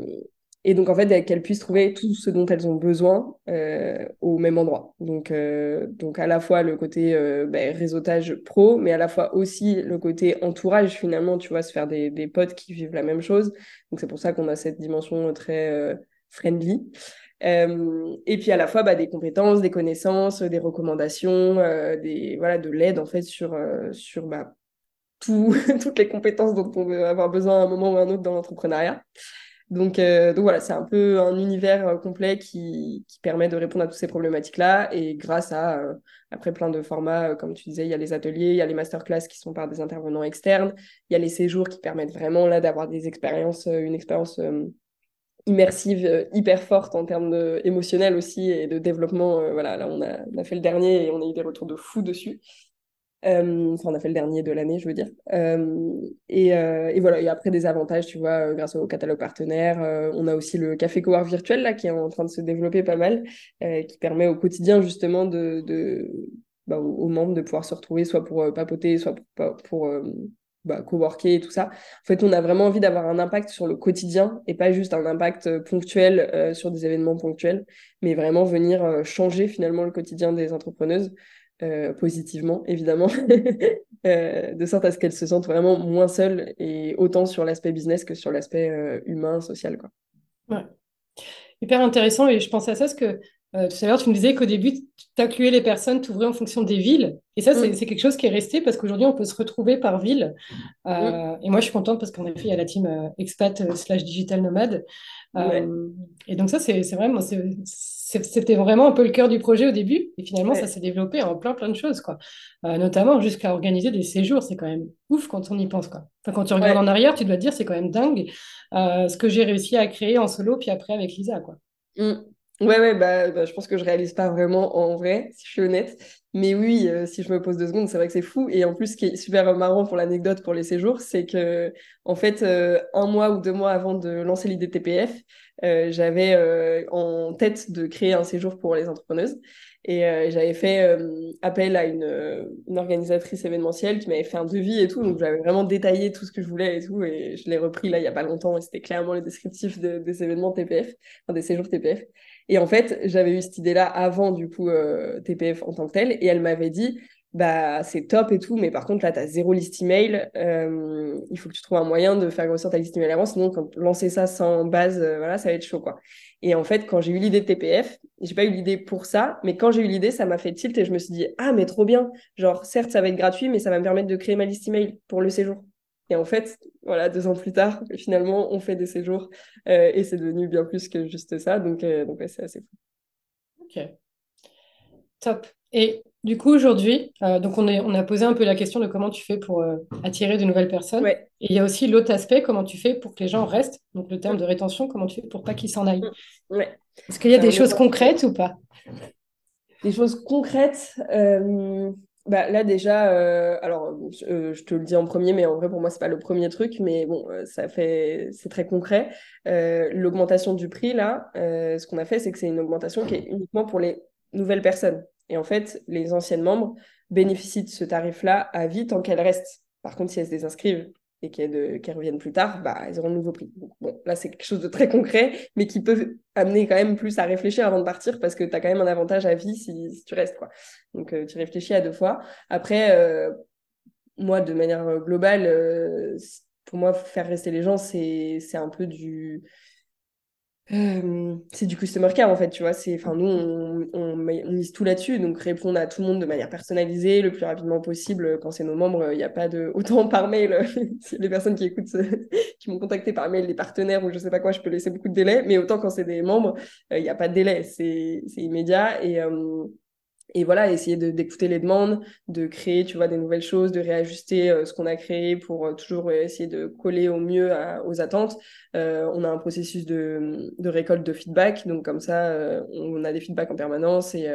et donc en fait qu'elles puissent trouver tout ce dont elles ont besoin euh, au même endroit. Donc, donc à la fois le côté ben, réseautage pro, mais à la fois aussi le côté entourage finalement, tu vois, se faire des, des potes qui vivent la même chose. Donc c'est pour ça qu'on a cette dimension très friendly. et puis à la fois bah, des compétences, des connaissances, des recommandations, des voilà de l'aide en fait sur sur bah, [laughs] toutes les compétences dont on veut avoir besoin à un moment ou à un autre dans l'entrepreneuriat. Donc, euh, donc voilà, c'est un peu un univers euh, complet qui, permet de répondre à toutes ces problématiques-là. Et grâce à, euh, après plein de formats, comme tu disais, il y a les ateliers, il y a les masterclass qui sont par des intervenants externes, il y a les séjours qui permettent vraiment là d'avoir des expériences, une expérience immersive hyper forte en termes de, aussi et de développement. voilà, là on a, on a, fait le dernier et on a eu des retours de fou dessus. Euh, enfin, on a fait le dernier de l'année, je veux dire. Euh, et, euh, et, voilà, et après des avantages, tu vois, grâce au catalogue partenaire. on a aussi le café cowork virtuel, là, qui est en train de se développer pas mal, qui permet au quotidien, justement, de, de bah, aux, membres de pouvoir se retrouver, soit pour papoter, soit pour, pour bah, coworker et tout ça. En fait, on a vraiment envie d'avoir un impact sur le quotidien et pas juste un impact ponctuel sur des événements ponctuels, mais vraiment venir changer finalement le quotidien des entrepreneuses. Euh, positivement, évidemment, [laughs] euh, de sorte à ce qu'elles se sentent vraiment moins seules et autant sur l'aspect business que sur l'aspect euh, humain, social. Quoi. Ouais. Hyper intéressant et je pense à ça parce que tout à l'heure, tu me disais qu'au début, tu incluais les personnes, tu ouvrais en fonction des villes. Et ça, c'est mm. quelque chose qui est resté parce qu'aujourd'hui, on peut se retrouver par ville. Mm. Et moi, je suis contente parce qu'en effet, il y a la team expat slash digital nomade. et donc ça, c'est vraiment, c'était vraiment un peu le cœur du projet au début, et finalement, ça s'est développé en plein, plein de choses, quoi. Euh, notamment jusqu'à organiser des séjours, c'est quand même ouf quand on y pense, quoi. Enfin, quand tu regardes en arrière, tu dois te dire, c'est quand même dingue euh, ce que j'ai réussi à créer en solo, puis après avec Lisa, quoi. Mmh. Ouais, ouais, bah, bah, je pense que je réalise pas vraiment en vrai, si je suis honnête. Mais oui, euh, si je me pose deux secondes, c'est vrai que c'est fou. Et en plus, ce qui est super marrant pour l'anecdote pour les séjours, c'est que, en fait, un mois ou deux mois avant de lancer l'idée TPF, euh, j'avais euh, en tête de créer un séjour pour les entrepreneuses. Et euh, j'avais fait appel à une, organisatrice événementielle qui m'avait fait un devis et tout. Donc j'avais vraiment détaillé tout ce que je voulais et tout. Et je l'ai repris là il n'y a pas longtemps. Et c'était clairement le descriptif de, des événements TPF, enfin des séjours TPF. Et en fait, j'avais eu cette idée-là avant, du coup, TPF en tant que tel. Et elle m'avait dit, bah c'est top et tout, mais par contre là, tu as zéro liste email. Euh, il faut que tu trouves un moyen de faire grossir ta liste email avant, sinon quand lancer ça sans base, euh, voilà, ça va être chaud quoi. Et en fait, quand j'ai eu l'idée de TPF, j'ai pas eu l'idée pour ça, mais quand j'ai eu l'idée, ça m'a fait tilt et je me suis dit ah mais trop bien, genre certes ça va être gratuit, mais ça va me permettre de créer ma liste email pour le séjour. Et en fait, voilà, deux ans plus tard, finalement, on fait des séjours euh, et c'est devenu bien plus que juste ça, donc donc c'est assez fou. Ok, top. Et du coup, aujourd'hui, euh, donc on, est, on a posé un peu la question de comment tu fais pour euh, attirer de nouvelles personnes. Et il y a aussi l'autre aspect, comment tu fais pour que les gens restent. Donc le terme de rétention, comment tu fais pour pas qu'ils s'en aillent. Mm. Ouais. Est-ce qu'il y a des choses concrètes ou pas? Des choses concrètes euh, bah, Là déjà, alors je te le dis en premier, mais en vrai pour moi c'est pas le premier truc, mais bon, ça fait, c'est très concret. L'augmentation du prix là, ce qu'on a fait, c'est que c'est une augmentation qui est uniquement pour les nouvelles personnes. Et en fait, les anciennes membres bénéficient de ce tarif-là à vie tant qu'elles restent. Par contre, si elles se désinscrivent et qu'elles reviennent plus tard, bah, elles auront le nouveau prix. bon, là, c'est quelque chose de très concret, mais qui peut amener quand même plus à réfléchir avant de partir parce que tu as quand même un avantage à vie si, tu restes. Quoi. Donc, euh, tu réfléchis à deux fois. Après, euh, moi, de manière globale, euh, pour moi, faire rester les gens, c'est un peu du euh, c'est du customer care en fait, tu vois. C'est, enfin, nous, on, on, mise tout là-dessus, donc répondre à tout le monde de manière personnalisée, le plus rapidement possible. Quand c'est nos membres, il n'y a pas de autant par mail. [laughs] les personnes qui écoutent, [laughs] qui m'ont contacté par mail, les partenaires ou je sais pas quoi, je peux laisser beaucoup de délai, mais autant quand c'est des membres, euh, il n'y a pas de délai, c'est immédiat et euh, et voilà, essayer d'écouter les demandes, de créer, tu vois, des nouvelles choses, de réajuster euh, ce qu'on a créé pour euh, toujours essayer de coller au mieux aux attentes. Euh, on a un processus de, de, récolte de feedback, donc comme ça, on a des feedbacks en permanence et,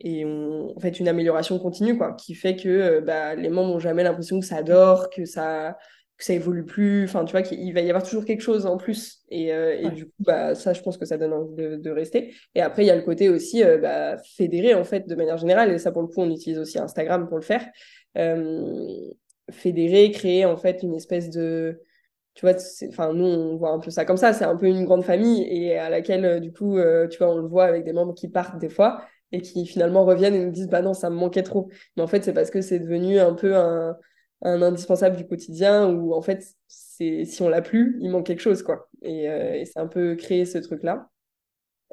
et on, fait une amélioration continue, quoi, qui fait que bah, les membres n'ont jamais l'impression que ça dort, que ça que ça évolue plus, enfin tu vois qu'il va y avoir toujours quelque chose en plus. Et, euh, et du coup bah ça je pense que ça donne envie de, de rester. Et après il y a le côté aussi euh, bah, fédérer en fait de manière générale. Et ça pour le coup on utilise aussi Instagram pour le faire. Euh, fédérer créer en fait une espèce de tu vois enfin nous on voit un peu ça comme ça. C'est un peu une grande famille et à laquelle euh, du coup tu vois on le voit avec des membres qui partent des fois et qui finalement reviennent et nous disent bah non ça me manquait trop. Mais en fait c'est parce que c'est devenu un peu un un indispensable du quotidien où en fait c'est si on l'a plus il manque quelque chose quoi. Et, euh, et c'est un peu créer ce truc là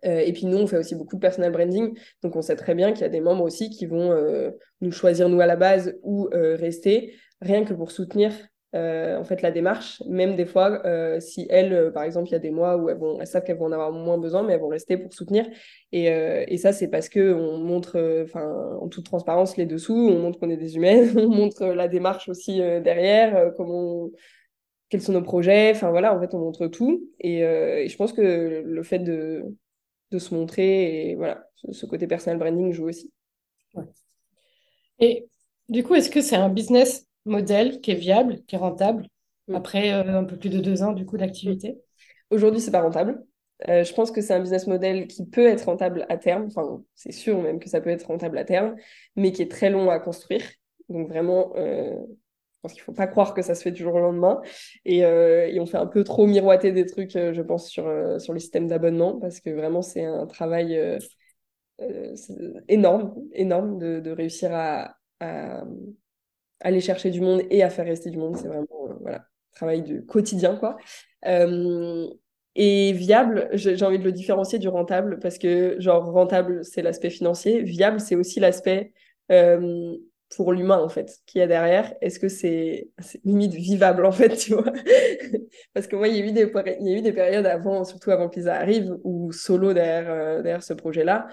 euh, et puis nous on fait aussi beaucoup de personal branding. Donc on sait très bien qu'il y a des membres aussi qui vont euh, nous choisir nous à la base ou rester. Rien que pour soutenir euh, en fait la démarche, même des fois, euh, si elles, euh, par exemple, il y a des mois où elles, savent qu'elles vont en avoir moins besoin, mais elles vont rester pour soutenir. Et, ça, c'est parce que on montre, en toute transparence, les dessous, on montre qu'on est des humaines, [laughs] on montre la démarche aussi derrière, comment quels sont nos projets, enfin voilà, en fait, on montre tout. Et, je pense que le fait de, de se montrer, et voilà, ce, côté personal branding joue aussi. Et du coup, est-ce que c'est un business modèle qui est viable, qui est rentable, mm. après euh, un peu plus de deux ans du coup d'activité Aujourd'hui, c'est pas rentable. Euh, je pense que c'est un business model qui peut être rentable à terme, enfin c'est sûr même que ça peut être rentable à terme, mais qui est très long à construire. Donc vraiment, euh, je pense qu'il faut pas croire que ça se fait du jour au lendemain. Et, et on fait un peu trop miroiter des trucs, je pense, sur, sur les systèmes d'abonnement, parce que vraiment c'est un travail énorme, énorme de, de réussir à, à aller chercher du monde et à faire rester du monde. C'est vraiment euh, voilà, travail du quotidien, quoi. Euh, et viable, j'ai envie de le différencier du rentable parce que, genre, rentable, c'est l'aspect financier. Viable, c'est aussi l'aspect euh, pour l'humain, en fait, qui est derrière. Est-ce que c'est limite vivable, en fait, [laughs] tu vois? Parce que moi, il y, a eu des, y a eu des périodes avant, surtout avant que Lisa arrive, où solo derrière, derrière ce projet-là, euh,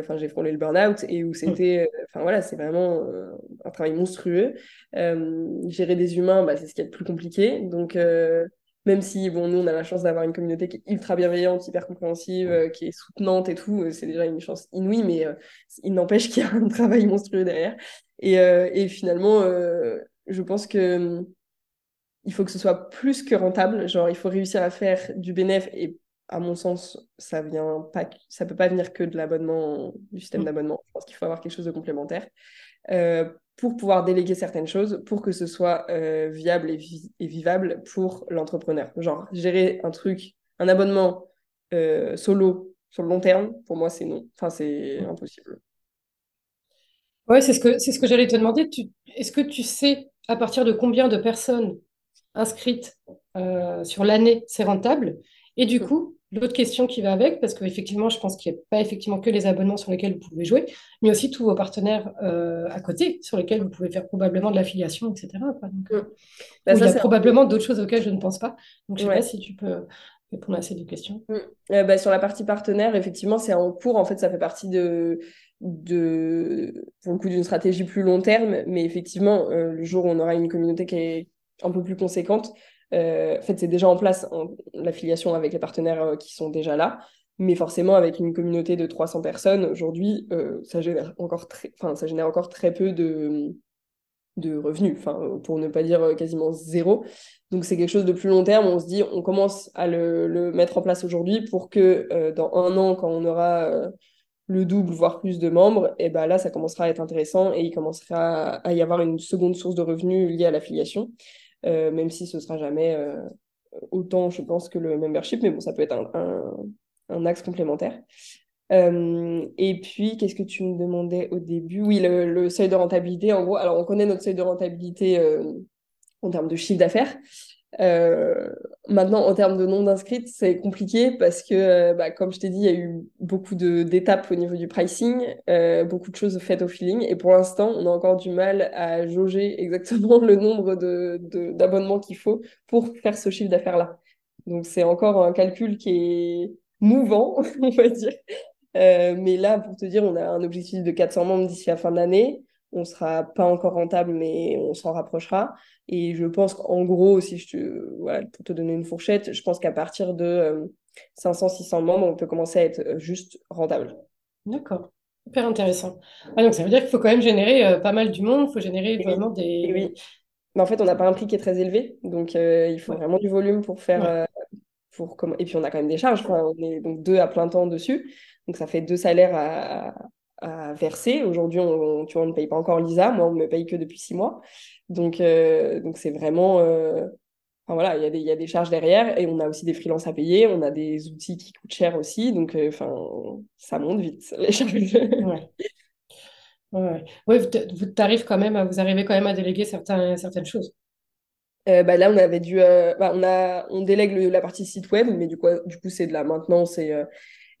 enfin, j'ai frôlé le burn-out et où c'était, euh, enfin voilà, c'est vraiment euh, un travail monstrueux. gérer des humains, bah, c'est ce qui est le plus compliqué. Donc, même si, bon, nous, on a la chance d'avoir une communauté qui est ultra bienveillante, hyper compréhensive, qui est soutenante et tout, c'est déjà une chance inouïe, mais il n'empêche qu'il y a un [laughs] travail monstrueux derrière. Et, et finalement, je pense que il faut que ce soit plus que rentable. Genre, il faut réussir à faire du bénéfice et à mon sens, ça vient pas, ça peut pas venir que de l'abonnement, du système mm. d'abonnement. Je pense qu'il faut avoir quelque chose de complémentaire euh, pour pouvoir déléguer certaines choses, pour que ce soit euh, viable et, et, vivable pour l'entrepreneur. Genre gérer un truc, un abonnement euh, solo Sur le long terme, pour moi, c'est non. Enfin, c'est impossible. Ouais, c'est ce que, c'est ce que j'allais te demander. est-ce que tu sais à partir de combien de personnes inscrites sur l'année c'est rentable? Et du coup, l'autre question qui va avec, parce qu'effectivement, je pense qu'il n'y a pas effectivement que les abonnements sur lesquels vous pouvez jouer, mais aussi tous vos partenaires euh, à côté, sur lesquels vous pouvez faire probablement de l'affiliation, etc. Donc, mm. bah, il y a probablement d'autres choses auxquelles je ne pense pas. Donc, je ne sais pas si tu peux répondre à ces deux questions. Mm. Euh, bah, sur la partie partenaire, effectivement, c'est en cours. En fait, ça fait partie de, de pour le coup, d'une stratégie plus long terme. Mais effectivement, euh, le jour où on aura une communauté qui est un peu plus conséquente, en fait, c'est déjà en place l'affiliation avec les partenaires qui sont déjà là. Mais forcément, avec une communauté de 300 personnes, aujourd'hui, ça, génère encore très, ça génère encore très peu de, de revenus, pour ne pas dire quasiment zéro. Donc c'est quelque chose de plus long terme. On se dit, on commence à le, mettre en place aujourd'hui pour que euh, dans un an, quand on aura euh, le double, voire plus de membres, et ben là, ça commencera à être intéressant et il commencera à y avoir une seconde source de revenus liée à l'affiliation, euh, même si ce sera jamais autant, je pense, que le membership, mais bon, ça peut être un, axe complémentaire. et puis, qu'est-ce que tu me demandais au début? Oui, le, le, seuil de rentabilité, en gros, alors on connaît notre seuil de rentabilité en termes de chiffre d'affaires. Euh, maintenant, en termes de nombre d'inscrits, c'est compliqué parce que, euh, bah, comme je t'ai dit, il y a eu beaucoup d'étapes au niveau du pricing, euh, beaucoup de choses faites au feeling. Et pour l'instant, on a encore du mal à jauger [laughs] exactement le nombre d'abonnements de, qu'il faut pour faire ce chiffre d'affaires-là. Donc, c'est encore un calcul qui est mouvant, [laughs] on va dire. mais là, pour te dire, on a un objectif de 400 membres d'ici la fin de l'année. On ne sera pas encore rentable, mais on s'en rapprochera. Et je pense qu'en gros, si je te, voilà, pour te donner une fourchette, je pense qu'à partir de 500-600 euh, membres, on peut commencer à être euh, juste rentable. D'accord. Hyper intéressant. Ah, donc ça veut dire qu'il faut quand même générer euh, pas mal du monde, il faut générer vraiment des... oui. Mais en fait, on n'a pas un prix qui est très élevé, donc il faut vraiment du volume pour faire... pour Et puis on a quand même des charges, on est donc deux à plein temps dessus, donc ça fait deux salaires à, à verser. Aujourd'hui, on, tu vois, on ne paye pas encore l'ISA, moi on ne me paye que depuis six mois. Donc, euh, donc c'est vraiment. Euh, enfin, voilà, il y, a des, y a des charges derrière et on a aussi des freelances à payer, on a des outils qui coûtent cher aussi, donc euh, enfin, ça monte vite, [laughs] les charges. ouais. Ouais, ouais. vous arrivez quand même, à, vous arrivez quand même à déléguer certains, certaines choses. bah là, on avait dû, bah, on a, on délègue la partie site web, mais du coup, du coup, c'est de la maintenance et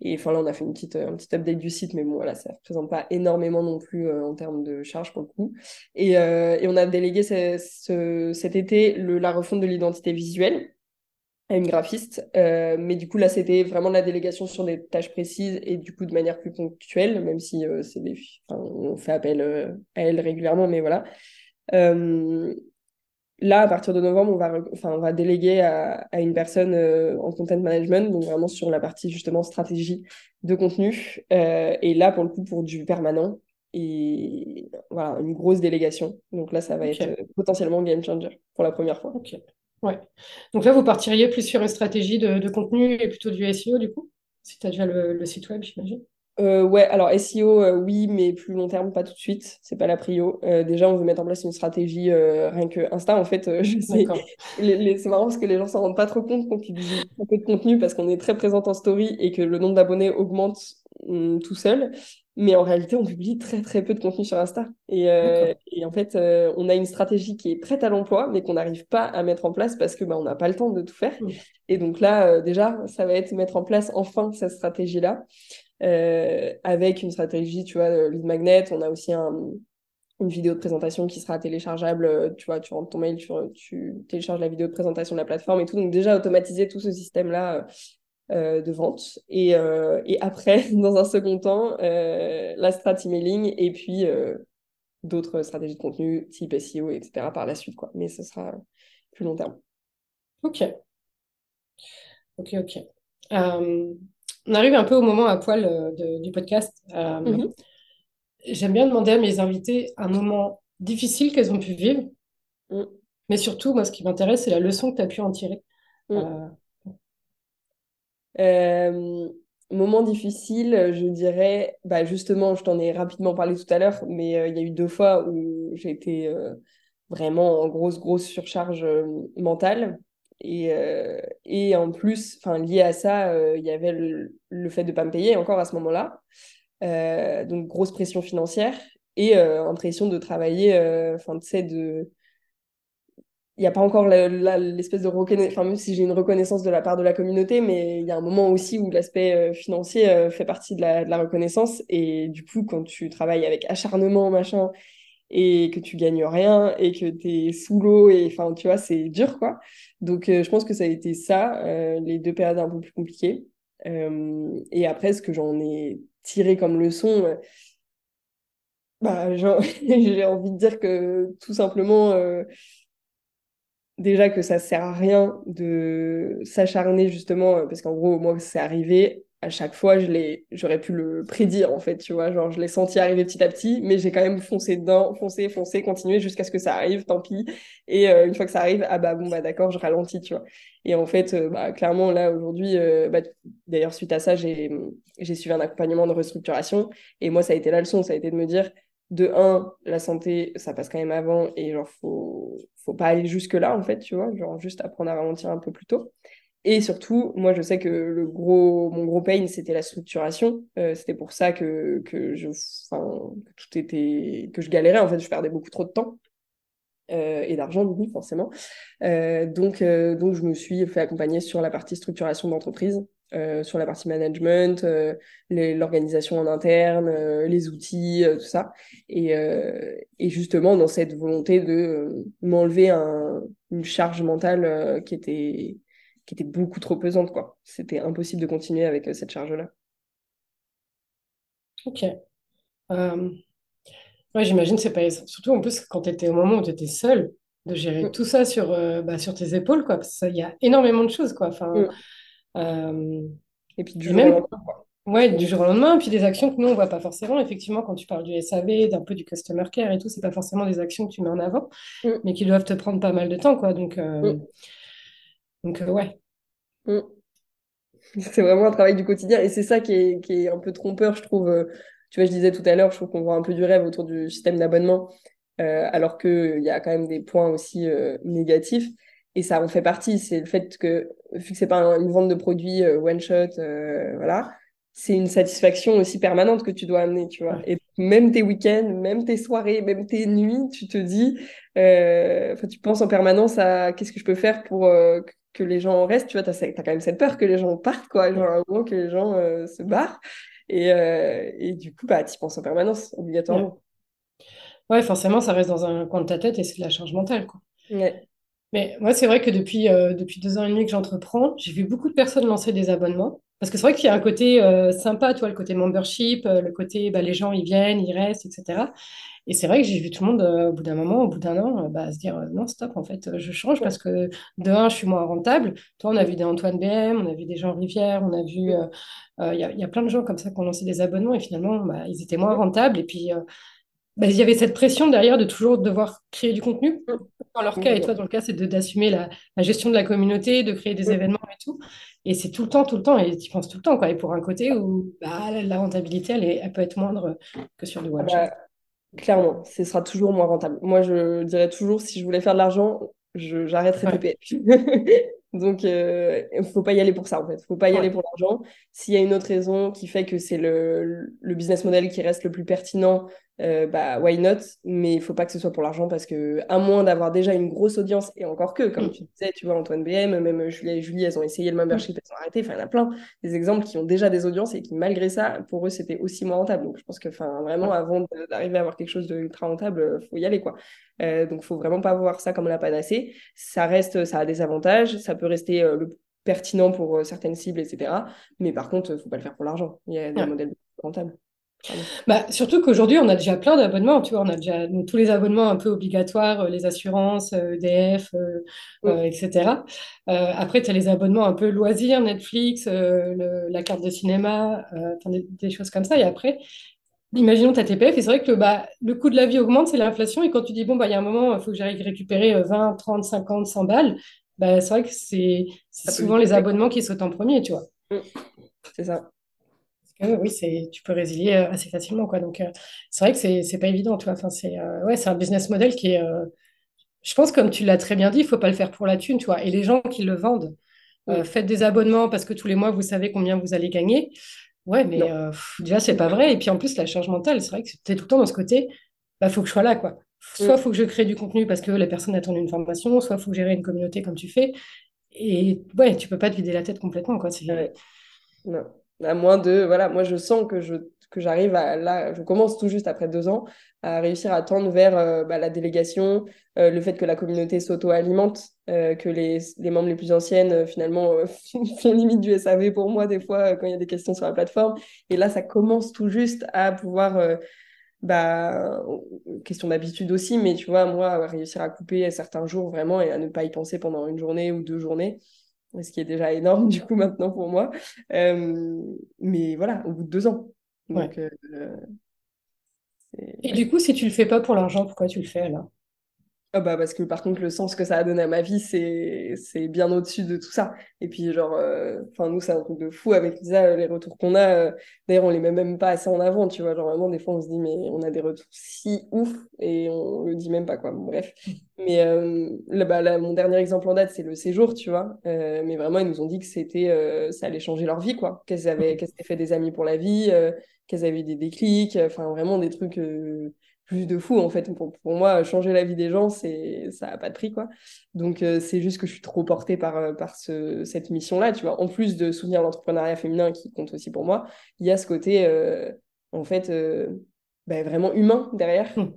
et enfin là, on a fait une petite, un petit update du site, mais bon, voilà, ça ne représente pas énormément non plus euh, en termes de charges pour le coup. Et, euh, et on a délégué ce, cet été la refonte de l'identité visuelle à une graphiste. Euh, mais du coup, là, c'était vraiment la délégation sur des tâches précises et du coup de manière plus ponctuelle, même si c'est des, on fait appel à elle régulièrement, mais voilà. Là, à partir de novembre, on va, enfin, on va déléguer à, une personne euh, en content management, donc vraiment sur la partie justement stratégie de contenu. Euh, et là, pour le coup, pour du permanent. Et voilà, une grosse délégation. Donc là, ça va être euh, potentiellement game changer pour la première fois. Ok. Ouais. Donc là, vous partiriez plus sur une stratégie de, contenu et plutôt du SEO, du coup? Si tu as déjà le site web, j'imagine? Euh, ouais, alors SEO, euh, oui, mais plus long terme, pas tout de suite. C'est pas la prio. Euh, déjà, on veut mettre en place une stratégie rien que Insta. En fait, [laughs] je sais, c'est marrant parce que les gens s'en rendent pas trop compte qu'on publie un peu de contenu parce qu'on est très présente en story et que le nombre d'abonnés augmente mm, tout seul. Mais en réalité, on publie très très peu de contenu sur Insta. Et, et en fait, on a une stratégie qui est prête à l'emploi, mais qu'on n'arrive pas à mettre en place parce que bah, on n'a pas le temps de tout faire. Mmh. Et donc là, déjà, ça va être mettre en place enfin cette stratégie-là. Euh, avec une stratégie, tu vois, lead magnet. On a aussi un, une vidéo de présentation qui sera téléchargeable. Euh, tu vois, tu rentres ton mail, tu, télécharges la vidéo de présentation de la plateforme et tout. Donc déjà, automatiser tout ce système-là euh, de vente. Et, et, après, [laughs] dans un second temps, la strat emailing et puis d'autres stratégies de contenu type SEO, etc. par la suite. Quoi. Mais ce sera plus long terme. Ok. Ok, ok on arrive un peu au moment à poil euh, du podcast. Euh, mhm. J'aime bien demander à mes invités un moment difficile qu'elles ont pu vivre, mm. mais surtout, moi, ce qui m'intéresse, c'est la leçon que tu as pu en tirer. Mm. Euh, moment difficile, je dirais, bah justement, je t'en ai rapidement parlé tout à l'heure, mais il y a eu deux fois où j'ai été vraiment en grosse, grosse surcharge mentale Et, et en plus, lié à ça, il y avait le, fait de ne pas me payer encore à ce moment-là. donc, grosse pression financière et impression de travailler, enfin, tu sais, de il n'y a pas encore l'espèce de reconnaissance, enfin même si j'ai une reconnaissance de la part de la communauté, mais il y a un moment aussi où l'aspect euh, financier euh, fait partie de la, de la, reconnaissance. Et du coup, quand tu travailles avec acharnement, machin, et que tu gagnes rien, et que tu es sous l'eau, et enfin, tu vois, c'est dur, quoi. Donc, euh, je pense que ça a été ça, les deux périodes un peu plus compliquées. et après, ce que j'en ai tiré comme leçon, bah, [laughs] j'ai envie de dire que tout simplement déjà que ça sert à rien de s'acharner justement euh, parce qu'en gros moi c'est arrivé à chaque fois je j'aurais pu le prédire en fait tu vois. Genre je l'ai senti arriver petit à petit mais j'ai quand même foncé dedans foncé foncé continué jusqu'à ce que ça arrive tant pis. Et euh, une fois que ça arrive ah bah bon bah d'accord je ralentis tu vois. Et en fait euh, bah clairement là aujourd'hui bah, d'ailleurs suite à ça j'ai j'ai suivi un accompagnement de restructuration. Et moi ça a été la leçon ça a été de me dire de un, la santé, ça passe quand même avant et genre, faut, faut pas aller jusque-là, en fait, tu vois, genre, juste apprendre à ralentir un peu plus tôt. Et surtout, moi, je sais que le gros, mon gros pain, c'était la structuration. Euh, c'était pour ça que, que je, que tout était, que je galérais. En fait, je perdais beaucoup trop de temps. Euh, et d'argent, forcément. Euh, donc, donc, je me suis fait accompagner sur la partie structuration d'entreprise. Sur la partie management, l'organisation en interne, les outils, tout ça. Et, et, justement, dans cette volonté de m'enlever un, une charge mentale qui, était, qui était beaucoup trop pesante. quoi. C'était impossible de continuer avec cette charge-là. Ok. Ouais, j'imagine c'est pas surtout en plus quand tu étais au moment où tu étais seule de gérer mm. tout ça sur, bah, sur tes épaules quoi parce qu'il y a énormément de choses quoi enfin mm. Euh, et puis du jour au lendemain. Ouais, du jour au lendemain, puis des actions que nous, on voit pas forcément. Effectivement, quand tu parles du SAV, d'un peu du customer care et tout, c'est pas forcément des actions que tu mets en avant, mm. mais qui doivent te prendre pas mal de temps, quoi. Donc, euh. Donc euh, ouais. Mm. [laughs] C'est vraiment un travail du quotidien et c'est ça qui est, qui est, un peu trompeur, je trouve. Tu vois, je disais tout à l'heure, je trouve qu'on voit un peu du rêve autour du système d'abonnement, alors qu'il y a quand même des points aussi négatifs. Et ça en fait partie. C'est le fait que, vu que c'est pas une vente de produits euh, one shot, euh, voilà, c'est une satisfaction aussi permanente que tu dois amener, tu vois. Et même tes week-ends, même tes soirées, même tes nuits, tu te dis, euh, tu penses en permanence à qu'est-ce que je peux faire pour que les gens restent, tu vois. Tu as, quand même cette peur que les gens partent, quoi, genre un moment que les gens se barrent. Et, et, du coup, bah, tu penses en permanence, obligatoirement. Ouais. forcément, ça reste dans un coin de ta tête et c'est de la charge mentale, quoi. Ouais. Mais moi, c'est vrai que depuis, euh, depuis deux ans et demi que j'entreprends, j'ai vu beaucoup de personnes lancer des abonnements. Parce que c'est vrai qu'il y a un côté euh, sympa, toi, le côté membership, euh, le côté bah, les gens, ils viennent, ils restent, etc. Et c'est vrai que j'ai vu tout le monde, au bout d'un moment, au bout d'un an, bah, se dire non, stop, en fait, je change parce que de un, je suis moins rentable. Toi, on a vu des Antoine BM, on a vu des gens Rivière, on a vu. Il y a, y, a plein de gens comme ça qui ont lancé des abonnements et finalement, bah, ils étaient moins rentables. Et puis, bah, il y avait cette pression derrière de toujours devoir créer du contenu. Dans leur cas, et toi, dans le cas, c'est d'assumer la, la, gestion de la communauté, de créer des événements et tout. Et c'est tout le temps, tout le temps, et tu penses tout le temps. Quoi. Et pour un côté où bah, la rentabilité, elle, elle, peut être moindre que sur le one bah, Clairement, ce sera toujours moins rentable. Moi, je dirais toujours, si je voulais faire de l'argent, j'arrêterais de payer. [laughs] Donc, il euh, ne faut pas y aller pour ça, en fait. Il ne faut pas y aller pour l'argent. S'il y a une autre raison qui fait que c'est le, le, business model qui reste le plus pertinent euh, bah why not? Mais il faut pas que ce soit pour l'argent parce que à moins d'avoir déjà une grosse audience et encore que comme mm. tu disais tu vois Antoine BM même Julie et Julie elles ont essayé le membership mm. elles ont arrêté. Enfin il y en a plein des exemples qui ont déjà des audiences et qui malgré ça pour eux c'était aussi moins rentable. Donc je pense que enfin vraiment avant d'arriver à avoir quelque chose de ultra rentable euh, faut y aller quoi. Euh, donc faut vraiment pas voir ça comme la panacée. Ça reste ça a des avantages. Ça peut rester euh, le pertinent pour certaines cibles etc mais par contre faut pas le faire pour l'argent. Il y a des modèles rentables bah, surtout qu'aujourd'hui, on a déjà plein d'abonnements. Tu vois, on a déjà tous les abonnements un peu obligatoires, euh, les assurances, EDF, euh, euh, etc. après, tu as les abonnements un peu loisirs, Netflix, la carte de cinéma, des, choses comme ça. Et après, imaginons ta TPF. Et c'est vrai que bah, le coût de la vie augmente, c'est l'inflation. Et quand tu dis, bon, bah, il y a un moment, il faut que j'aille récupérer 20, 30, 50, 100 balles, bah, c'est vrai que c'est souvent les abonnements qui sautent en premier, tu vois. Mmh. C'est ça oui, c'est, tu peux résilier euh, assez facilement. Quoi. Donc, euh, c'est vrai que c'est, c'est pas évident. Tu vois. Enfin, c'est, euh, ouais, c'est un business model qui est, je pense, comme tu l'as très bien dit, il faut pas le faire pour la thune, tu vois. Et les gens qui le vendent, faites des abonnements parce que tous les mois, vous savez combien vous allez gagner. Ouais, mais euh, déjà, c'est pas vrai. Et puis en plus, la charge mentale, c'est vrai que c'était tout le temps dans ce côté, bah, faut que je sois là, quoi. Soit il faut que je crée du contenu parce que la personne attend une formation, soit il faut gérer une communauté comme tu fais. Et ouais, tu peux pas te vider la tête complètement, quoi. Non. À moins de, voilà, moi je sens que je que j'arrive à, là, je commence tout juste après deux ans, à réussir à tendre vers euh, bah, la délégation, euh, le fait que la communauté s'auto-alimente, euh, que les, les, membres les plus anciennes, finalement, [laughs] font limite du SAV pour moi des fois quand il y a des questions sur la plateforme. Et là, ça commence tout juste à pouvoir bah, question d'habitude aussi, mais tu vois, moi, réussir à couper certains jours vraiment et à ne pas y penser pendant une journée ou deux journées, ce qui est déjà énorme du coup maintenant pour moi. Euh, mais voilà, au bout de deux ans. Donc, euh, et du coup, si tu le fais pas pour l'argent, pourquoi tu le fais alors? Ah bah parce que par contre le sens que ça a donné à ma vie c'est bien au-dessus de tout ça. Et puis genre euh, enfin nous c'est un truc de fou avec Lisa les retours qu'on a euh, d'ailleurs on les met même pas assez en avant tu vois. Genre vraiment des fois on se dit mais on a des retours si ouf et on le dit même pas quoi. Bref. Mais euh, là, bah, mon dernier exemple en date c'est le séjour tu vois. Mais vraiment ils nous ont dit que c'était ça allait changer leur vie quoi. Qu'elles avaient qu'elles s'étaient fait des amis pour la vie qu'elles avaient des déclics enfin vraiment des trucs plus de fou en fait. Pour, pour, moi, changer la vie des gens, c'est ça n'a pas de prix quoi. Donc euh, c'est juste que je suis trop portée par, euh, par ce, cette mission-là, tu vois. En plus de soutenir l'entrepreneuriat féminin qui compte aussi pour moi, il y a ce côté euh, en fait bah, vraiment humain derrière. Mmh.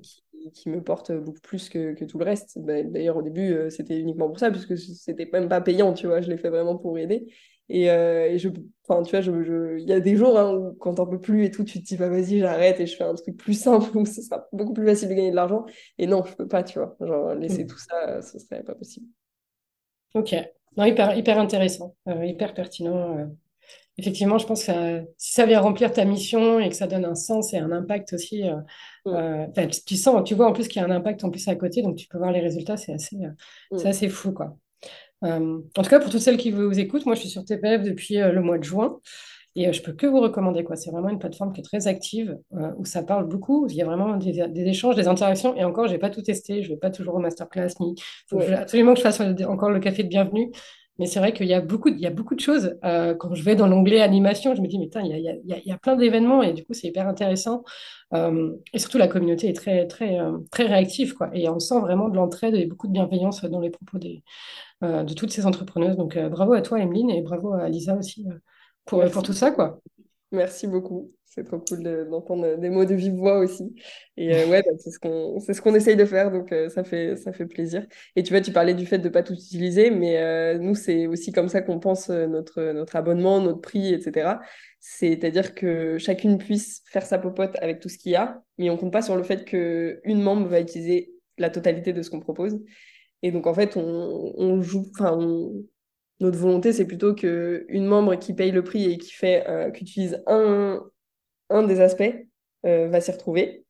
Qui, me porte beaucoup plus que, que tout le reste. Bah, d'ailleurs, au début, c'était uniquement pour ça, puisque c'était même pas payant, tu vois. Je l'ai fait vraiment pour aider. Et, euh, et je, enfin, tu vois, il je, il y a des jours hein, où quand t'en peux plus et tout, tu te dis, bah vas-y, j'arrête et je fais un truc plus simple [laughs] où ce sera beaucoup plus facile de gagner de l'argent. Et non, je peux pas, tu vois. Genre, laisser mm. tout ça, ce serait pas possible. Ok. Non, hyper, hyper intéressant, euh, hyper pertinent. Euh. Effectivement, je pense que si ça vient remplir ta mission et que ça donne un sens et un impact aussi, mm. tu sens, tu vois en plus qu'il y a un impact en plus à côté, donc tu peux voir les résultats, c'est assez, c'est mm. assez fou, quoi. Euh, en tout cas, pour toutes celles qui vous écoutent, moi je suis sur TPF depuis euh, le mois de juin et euh, je peux que vous recommander. quoi. C'est vraiment une plateforme qui est très active, où ça parle beaucoup. Il y a vraiment des, échanges, des interactions. Et encore, je n'ai pas tout testé. Je ne vais pas toujours au masterclass. Ni... Il faut absolument que je fasse encore le café de bienvenue. Mais c'est vrai qu'il y, a beaucoup, il y a beaucoup de choses. quand je vais dans l'onglet animation, je me dis, mais il y a, il y a, plein d'événements et du coup, c'est hyper intéressant. et surtout, la communauté est très, très, très réactive. Quoi. Et on sent vraiment de l'entraide et beaucoup de bienveillance dans les propos des, de toutes ces entrepreneuses. Donc euh, bravo à toi, Emeline, et bravo à Lisa aussi euh, pour, pour tout ça. quoi. Merci beaucoup. C'est trop cool d'entendre des mots de vive voix aussi. Et ouais, bah, c'est ce qu'on c'est ce qu'on essaye de faire, donc ça fait ça fait plaisir. Et tu vois, tu parlais du fait de ne pas tout utiliser, mais nous c'est aussi comme ça qu'on pense notre notre abonnement, notre prix, etc. C'est-à-dire que chacune puisse faire sa popote avec tout ce qu'il y a, mais on compte pas sur le fait que une membre va utiliser la totalité de ce qu'on propose. Et donc, en fait, on, joue, enfin, notre volonté, c'est plutôt qu'une membre qui paye le prix et qui fait, euh, qui utilise un, un des aspects euh, va s'y retrouver.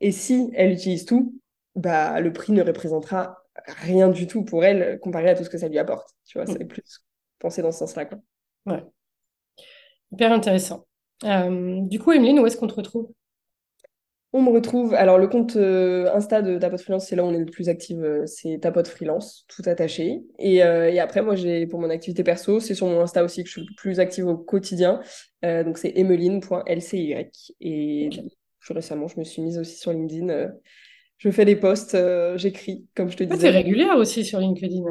Et si elle utilise tout, bah, le prix ne représentera rien du tout pour elle comparé à tout ce que ça lui apporte. Tu vois, c'est mm. plus penser dans ce sens-là. Quoi. Ouais. Hyper intéressant. Euh, du coup, Emeline, où est-ce qu'on te retrouve? On me retrouve. Alors, le compte euh, Insta de Tapote Freelance, c'est là où on est le plus actif. Euh, c'est Tapote Freelance, tout attaché. Et, euh, et après, moi, j'ai pour mon activité perso, c'est sur mon Insta aussi que je suis le plus active au quotidien. donc, c'est emeline.lcy. Et plus récemment, je me suis mise aussi sur LinkedIn. je fais des posts, j'écris, comme je te disais. Tu es régulière aussi sur LinkedIn.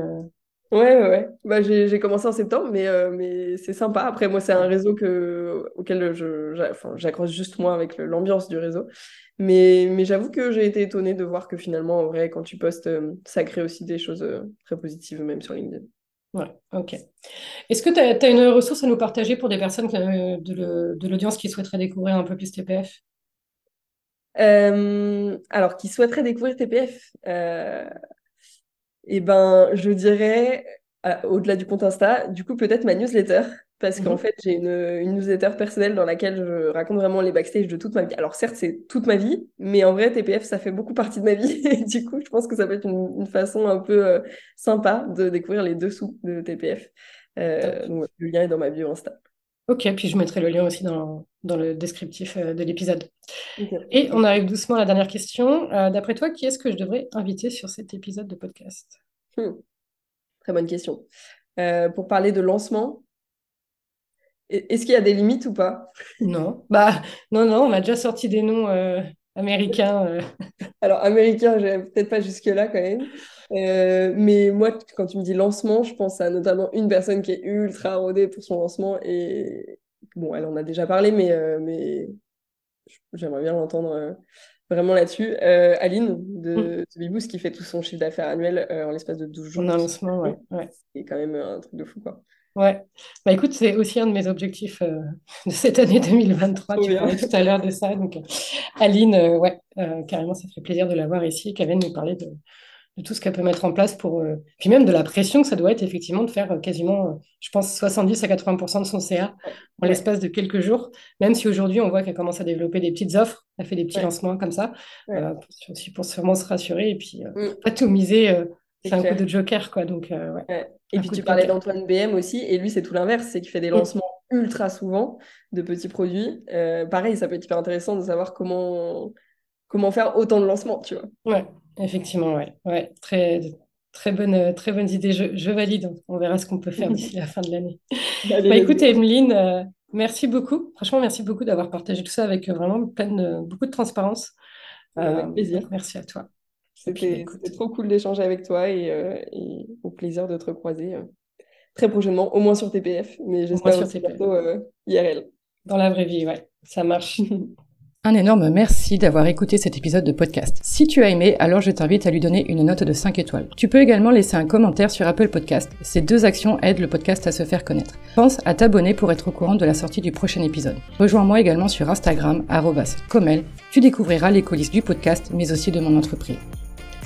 Ouais, ouais, ouais. Bah, j'ai commencé en septembre, mais, euh, mais c'est sympa. Après, moi, c'est un réseau que, auquel je, j'accroche juste moi avec l'ambiance du réseau. Mais, mais j'avoue que j'ai été étonnée de voir que finalement, en vrai, quand tu postes, euh, ça crée aussi des choses euh, très positives, même sur LinkedIn. Ouais, ok. Est-ce que tu as, une ressource à nous partager pour des personnes de l'audience qui souhaiteraient découvrir un peu plus TPF alors, qui souhaiteraient découvrir TPF et ben, je dirais, euh, au-delà du compte Insta, du coup, peut-être ma newsletter. Parce qu'en mhm. fait, j'ai une, une, newsletter personnelle dans laquelle je raconte vraiment les backstage de toute ma vie. Alors, certes, c'est toute ma vie, mais en vrai, TPF, ça fait beaucoup partie de ma vie. [laughs] Et du coup, je pense que ça peut être une, façon un peu euh, sympa de découvrir les dessous de TPF. Euh, donc, le lien est dans ma bio Insta. Ok, puis je mettrai le lien aussi dans, dans le descriptif de l'épisode. Et on arrive doucement à la dernière question. D'après toi, qui est-ce que je devrais inviter sur cet épisode de podcast? Hmm. Très bonne question. pour parler de lancement, est-ce qu'il y a des limites ou pas? Non. Bah non, non, on a déjà sorti des noms euh, américains. Euh. Alors américains, peut-être pas jusque-là quand même. Euh, mais moi, quand tu me dis lancement, je pense à notamment une personne qui est ultra rodée pour son lancement. Et bon, elle en a déjà parlé, mais, mais j'aimerais bien l'entendre vraiment là-dessus. Aline de, mmh. de qui fait tout son chiffre d'affaires annuel en l'espace de 12 jours. Un lancement, ouais. ouais. C'est quand même un truc de fou, quoi. Ouais, bah écoute, c'est aussi un de mes objectifs euh, [laughs] de cette année 2023. tu parlais tout à l'heure de ça. Donc, euh, Aline, euh, ouais, carrément, ça fait plaisir de l'avoir ici, qu'elle vienne nous parler de, de, tout ce qu'elle peut mettre en place pour. puis même de la pression que ça doit être, effectivement, de faire quasiment, je pense, 70 à 80% de son CA en l'espace de quelques jours. Même si aujourd'hui, on voit qu'elle commence à développer des petites offres, elle fait des petits lancements comme ça, pour, aussi pour sûrement se rassurer et puis mm. pas tout miser. c'est un coup de joker, quoi. Donc, ouais. Et puis tu parlais d'Antoine BM aussi, et lui c'est tout l'inverse, c'est qu'il fait des lancements ultra souvent de petits produits. Euh, pareil, ça peut être hyper intéressant de savoir comment, comment faire autant de lancements, tu vois. Ouais, effectivement, ouais. ouais très, très, bonne, très bonne idée, je, je valide. On verra ce qu'on peut faire d'ici la fin de l'année. [laughs] bah, écoute, Emeline, euh, merci beaucoup. Franchement, merci beaucoup d'avoir partagé tout ça avec euh, vraiment plein beaucoup de transparence. avec plaisir. Merci à toi. C'était trop cool d'échanger avec toi et, euh, au plaisir de te recroiser euh, très prochainement, au moins sur TPF, mais j'espère aussi bientôt euh, IRL. Dans la vraie vie, ouais, ça marche. [laughs] Un énorme merci d'avoir écouté cet épisode de podcast. Si tu as aimé, alors je t'invite à lui donner une note de 5 étoiles. Tu peux également laisser un commentaire sur Apple Podcast. Ces deux actions aident le podcast à se faire connaître. Pense à t'abonner pour être au courant de la sortie du prochain épisode. Rejoins-moi également sur Instagram, comel. Tu découvriras les coulisses du podcast, mais aussi de mon entreprise.